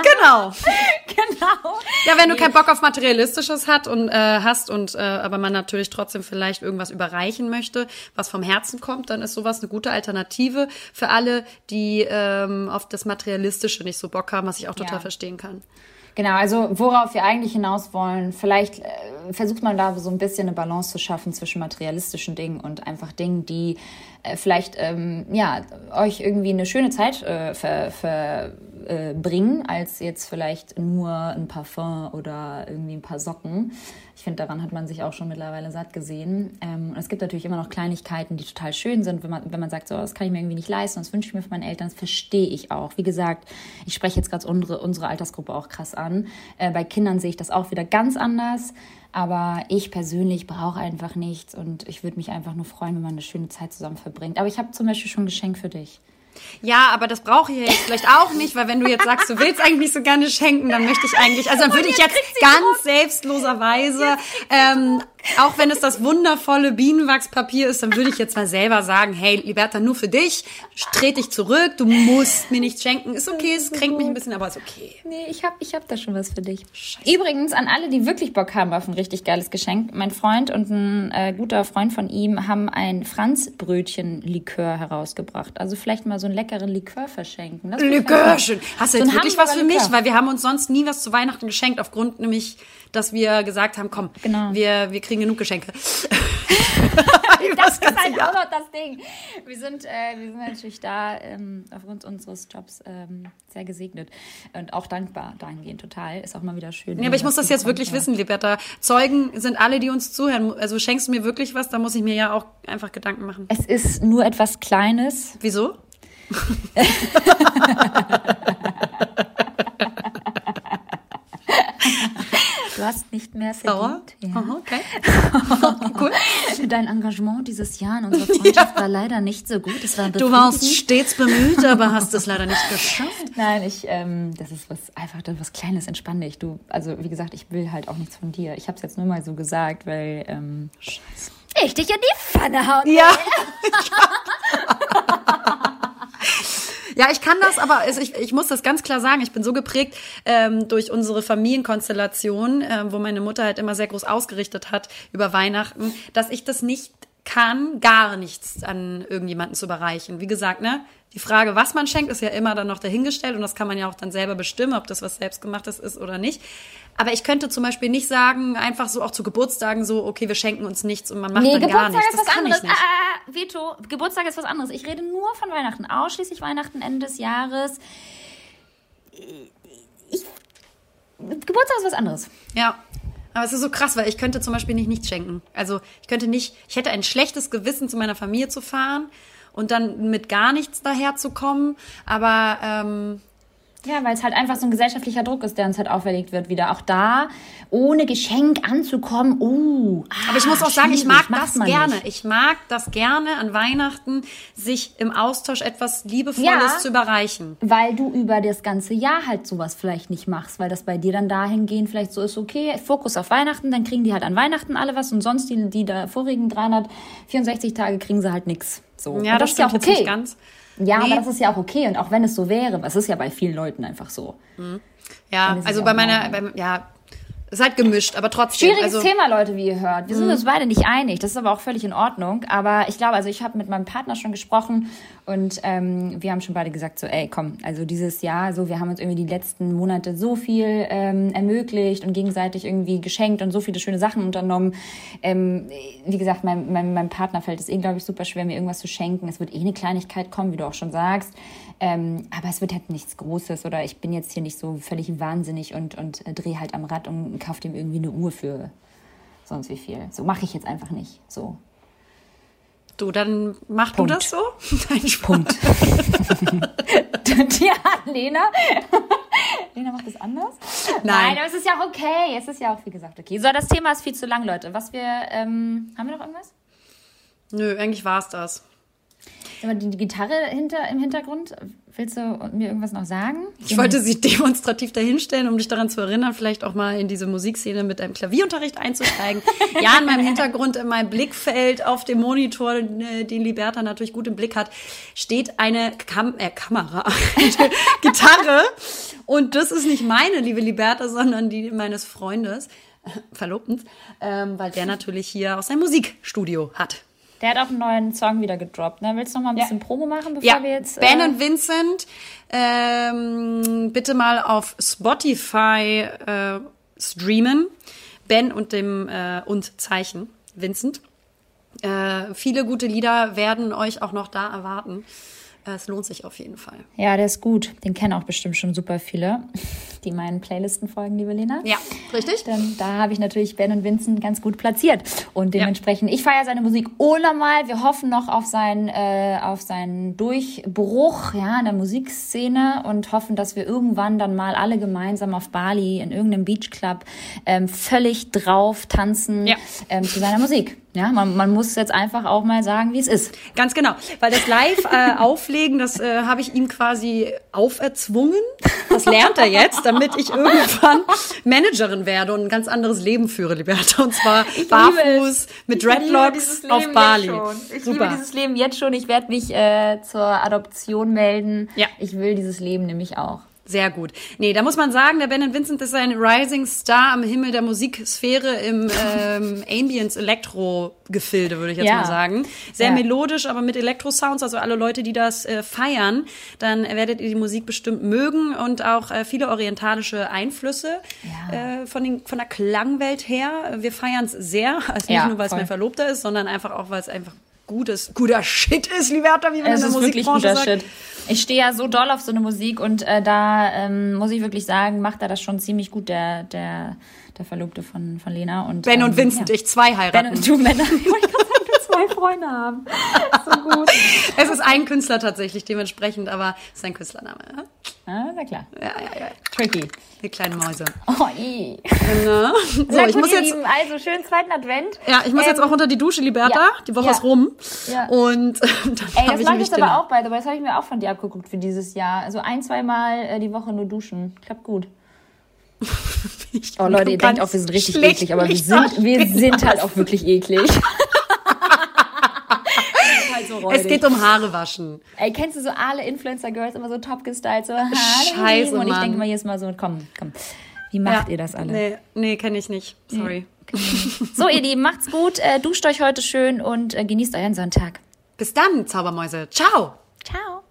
Genau. genau. Ja, wenn du keinen Bock auf Materialistisches hat und, äh, hast und äh, aber man natürlich trotzdem vielleicht irgendwas überreichen möchte, was vom Herzen kommt, dann ist sowas eine gute Alternative für alle, die ähm, auf das Materialistische nicht so Bock haben, was ich auch total Ja. verstehen kann. Genau, also worauf wir eigentlich hinaus wollen, vielleicht äh, versucht man da so ein bisschen eine Balance zu schaffen zwischen materialistischen Dingen und einfach Dingen, die äh, vielleicht ähm, ja euch irgendwie eine schöne Zeit äh, ver, ver, äh, als jetzt vielleicht nur ein Parfum oder irgendwie ein paar Socken. Ich finde, daran hat man sich auch schon mittlerweile satt gesehen. Ähm, und es gibt natürlich immer noch Kleinigkeiten, die total schön sind, wenn man, wenn man sagt, so, das kann ich mir irgendwie nicht leisten, das wünsche ich mir von meinen Eltern, das verstehe ich auch. Wie gesagt, ich spreche jetzt gerade unsere, unsere Altersgruppe auch krass an. Äh, bei Kindern sehe ich das auch wieder ganz anders. Aber ich persönlich brauche einfach nichts und ich würde mich einfach nur freuen, wenn man eine schöne Zeit zusammen verbringt. Aber ich habe zum Beispiel schon ein Geschenk für dich. Ja, aber das brauche ich ja jetzt vielleicht auch nicht, weil wenn du jetzt sagst, du willst eigentlich so gerne schenken, dann möchte ich eigentlich, also dann würde ich jetzt ganz selbstloserweise, ähm, auch wenn es das wundervolle Bienenwachspapier ist, dann würde ich jetzt mal selber sagen, hey, Liberta, nur für dich, trete dich zurück, du musst mir nichts schenken. Ist okay, es kränkt mich ein bisschen, aber ist okay. Nee, ich hab, ich hab da schon was für dich. Übrigens, an alle, die wirklich Bock haben auf ein richtig geiles Geschenk, mein Freund und ein äh, guter Freund von ihm haben ein Franzbrötchen-Likör herausgebracht. Also vielleicht mal so ein leckeren Likör verschenken. Das Likörchen. Hast du So jetzt wirklich was für mich? Likör. Weil wir haben uns sonst nie was zu Weihnachten geschenkt, aufgrund nämlich, dass wir gesagt haben, komm, Genau. wir, wir kriegen genug Geschenke. Das ist halt auch noch das Ding. Wir sind, äh, wir sind natürlich da ähm, aufgrund unseres Jobs ähm, sehr gesegnet und auch dankbar dahingehend total. Ist auch mal wieder schön. Ja, aber ich muss das jetzt wirklich ja. wissen, Liberta. Zeugen sind alle, die uns zuhören. Also schenkst du mir wirklich was, da muss ich mir ja auch einfach Gedanken machen. Es ist nur etwas Kleines. Wieso? Du hast nicht mehr verdient. Ja. Aha, okay. cool. Dein Engagement dieses Jahr in unserer Freundschaft war leider nicht so gut. War Du warst stets bemüht, aber hast es leider nicht geschafft. Nein, ich, ähm, das ist was einfach was Kleines, entspann dich. Du, also wie gesagt, ich will halt auch nichts von dir. Ich habe es jetzt nur mal so gesagt, weil ähm, ich dich in die Pfanne hauen. Ja. Ja, ich kann das, aber ich, ich muss das ganz klar sagen. Ich bin so geprägt ähm, durch unsere Familienkonstellation, ähm, wo meine Mutter halt immer sehr groß ausgerichtet hat über Weihnachten, dass ich das nicht kann, gar nichts an irgendjemanden zu überreichen. Wie gesagt, ne? Die Frage, was man schenkt, ist ja immer dann noch dahingestellt und das kann man ja auch dann selber bestimmen, ob das was selbstgemachtes ist oder nicht. Aber ich könnte zum Beispiel nicht sagen, einfach so auch zu Geburtstagen so, okay, wir schenken uns nichts und man macht Nee, dann gar Geburtstag nichts. ist was das kann anderes. Ah, ah, Veto. Geburtstag ist was anderes. Ich rede nur von Weihnachten. Ausschließlich Weihnachten, Ende des Jahres. Ich, Geburtstag ist was anderes. Ja. Aber es ist so krass, weil ich könnte zum Beispiel nicht nichts schenken. Also ich könnte nicht, ich hätte ein schlechtes Gewissen, zu meiner Familie zu fahren und dann mit gar nichts daherzukommen. Aber ähm, Ja, weil es halt einfach so ein gesellschaftlicher Druck ist, der uns halt auferlegt wird, wieder auch da, ohne Geschenk anzukommen. Uh, ah, aber ich muss auch sagen, ich mag das gerne. nicht. Ich mag das gerne an Weihnachten, sich im Austausch etwas Liebevolles Ja. zu überreichen. Weil du über das ganze Jahr halt sowas vielleicht nicht machst, weil das bei dir dann dahingehend vielleicht so ist, okay, Fokus auf Weihnachten, dann kriegen die halt an Weihnachten alle was und sonst die, die da vorigen 364 Tage kriegen sie halt nichts. So. Ja, Und das, ist ja stimmt auch jetzt okay. nicht ganz. Ja, Nee. aber das ist ja auch okay. Und auch wenn es so wäre, was ist ja bei vielen Leuten einfach so. Ja, ist es also ja bei meiner, bei, ja, ist halt gemischt, aber trotzdem. Schwieriges also, Thema, Leute, wie ihr hört. Wir sind uns beide nicht einig. Das ist aber auch völlig in Ordnung. Aber ich glaube, also ich habe mit meinem Partner schon gesprochen und ähm, wir haben schon beide gesagt, so, ey, komm, also dieses Jahr, so, wir haben uns irgendwie die letzten Monate so viel ähm, ermöglicht und gegenseitig irgendwie geschenkt und so viele schöne Sachen unternommen. Ähm, wie gesagt, meinem, meinem, meinem Partner fällt es eh, glaube ich, super schwer, mir irgendwas zu schenken. Es wird eh eine Kleinigkeit kommen, wie du auch schon sagst. Ähm, aber es wird halt nichts Großes oder ich bin jetzt hier nicht so völlig wahnsinnig und, und äh, drehe halt am Rad und kaufe dem irgendwie eine Uhr für sonst wie viel. So mache ich jetzt einfach nicht. So. du, dann mach Punkt. du das so. Nein. Punkt. ja, Lena. Lena macht das anders? Nein. aber es ist ja auch okay. Es ist ja auch, wie gesagt, okay. So, das Thema ist viel zu lang, Leute. Was wir, ähm, haben wir noch irgendwas? Nö, eigentlich war's das. Die, die Gitarre hinter, im Hintergrund, willst du mir irgendwas noch sagen? Ich wollte sie demonstrativ dahinstellen, um dich daran zu erinnern, vielleicht auch mal in diese Musikszene mit einem Klavierunterricht einzusteigen. ja, in meinem Hintergrund, in meinem Blickfeld auf dem Monitor, äh, den Liberta natürlich gut im Blick hat, steht eine Kam äh, Kamera, eine Gitarre. Und das ist nicht meine, liebe Liberta, sondern die meines Freundes, äh, Verlobtens, ähm, weil der natürlich hier auch sein Musikstudio hat. Der hat auch einen neuen Song wieder gedroppt. Ne? Willst du noch mal ein bisschen Promo machen, bevor Ja, wir jetzt. Ben äh, und Vincent, ähm, bitte mal auf Spotify äh, streamen. Ben und dem äh, und Zeichen Vincent. Äh, viele gute Lieder werden euch auch noch da erwarten. Äh, es lohnt sich auf jeden Fall. Ja, der ist gut. Den kennen auch bestimmt schon super viele, die meinen Playlisten folgen, liebe Lena. Ja, richtig? Dann, da habe ich natürlich Ben und Vincent ganz gut platziert. Und dementsprechend, ich feiere seine Musik unnormal. Wir hoffen noch auf seinen, äh, auf seinen Durchbruch ja, in der Musikszene und hoffen, dass wir irgendwann dann mal alle gemeinsam auf Bali in irgendeinem Beachclub ähm, völlig drauf tanzen Ja. ähm, zu seiner Musik. Ja, man, man muss jetzt einfach auch mal sagen, wie es ist. Ganz genau, weil das Live-Auflegen, das äh, habe ich ihm quasi auferzwungen. Das lernt er jetzt, damit ich irgendwann Managerin werde und ein ganz anderes Leben führe, Liberta. Und zwar barfuß mit Dreadlocks auf Bali. Ich Super. liebe dieses Leben jetzt schon. Ich werde mich äh, zur Adoption melden. Ja. Ich will dieses Leben nämlich auch. Sehr gut. Nee, da muss man sagen, der Ben Vincent ist ein Rising Star am Himmel der Musiksphäre im ähm, Ambience Elektro Gefilde, würde ich jetzt Ja. mal sagen. Sehr Ja. melodisch, aber mit Elektro Sounds, also alle Leute, die das äh, feiern, dann werdet ihr die Musik bestimmt mögen und auch äh, viele orientalische Einflüsse Ja. äh, von den von der Klangwelt her. Wir feiern es sehr, also nicht nur weil es mein Verlobter ist, sondern einfach auch weil es einfach gutes guter Shit ist, Liberta, wie man Es in der Musikbranche guter sagt. Shit. Ich stehe ja so doll auf so eine Musik und äh, da ähm, muss ich wirklich sagen, macht er das schon ziemlich gut, der, der, der Verlobte von, von Lena. Und, Ben ähm, und Vincent, ja. ich zwei Ben heiraten. und du Männer. zwei Freunde haben. So gut. Es ist ein Künstler tatsächlich dementsprechend, aber es ist ein Künstlername. Ja, Ah, na klar. ja, ja. ja. Tricky. Die kleine Mäuse. Oh, i. Genau. So, Na ich muss ihr jetzt, Lieben, also schönen zweiten Advent. ja, ich muss Ähm, jetzt auch unter die Dusche, Liberta. ja, Die Woche ja. ist rum. Ja. Und dann Ey, habe das ich mache ich jetzt aber auch, the way. Das habe ich mir auch von dir abgeguckt für dieses Jahr. Also ein, zweimal äh, die Woche nur duschen. Klappt gut. Oh Leute, ihr denkt auch, wir sind richtig eklig, aber wir sind, wir sind halt auch wirklich eklig. so Es geht um Haare waschen. Ey, kennst du so alle Influencer-Girls immer so top gestylt, so, hallo, Scheiße, Und ich denke mal jedes Mal so, komm, komm. Wie macht Ja. ihr das alle? Nee, nee kenne ich nicht. Sorry. So, ihr Lieben, macht's gut, äh, duscht euch heute schön und äh, genießt euren Sonntag. Bis dann, Zaubermäuse. Ciao. Ciao.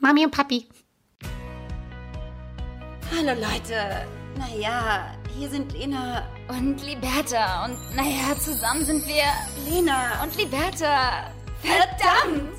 Mami und Papi. Hallo Leute. Naja, hier sind Lena Und Liberta. Und naja, zusammen sind wir Lena und Liberta. Verdammt!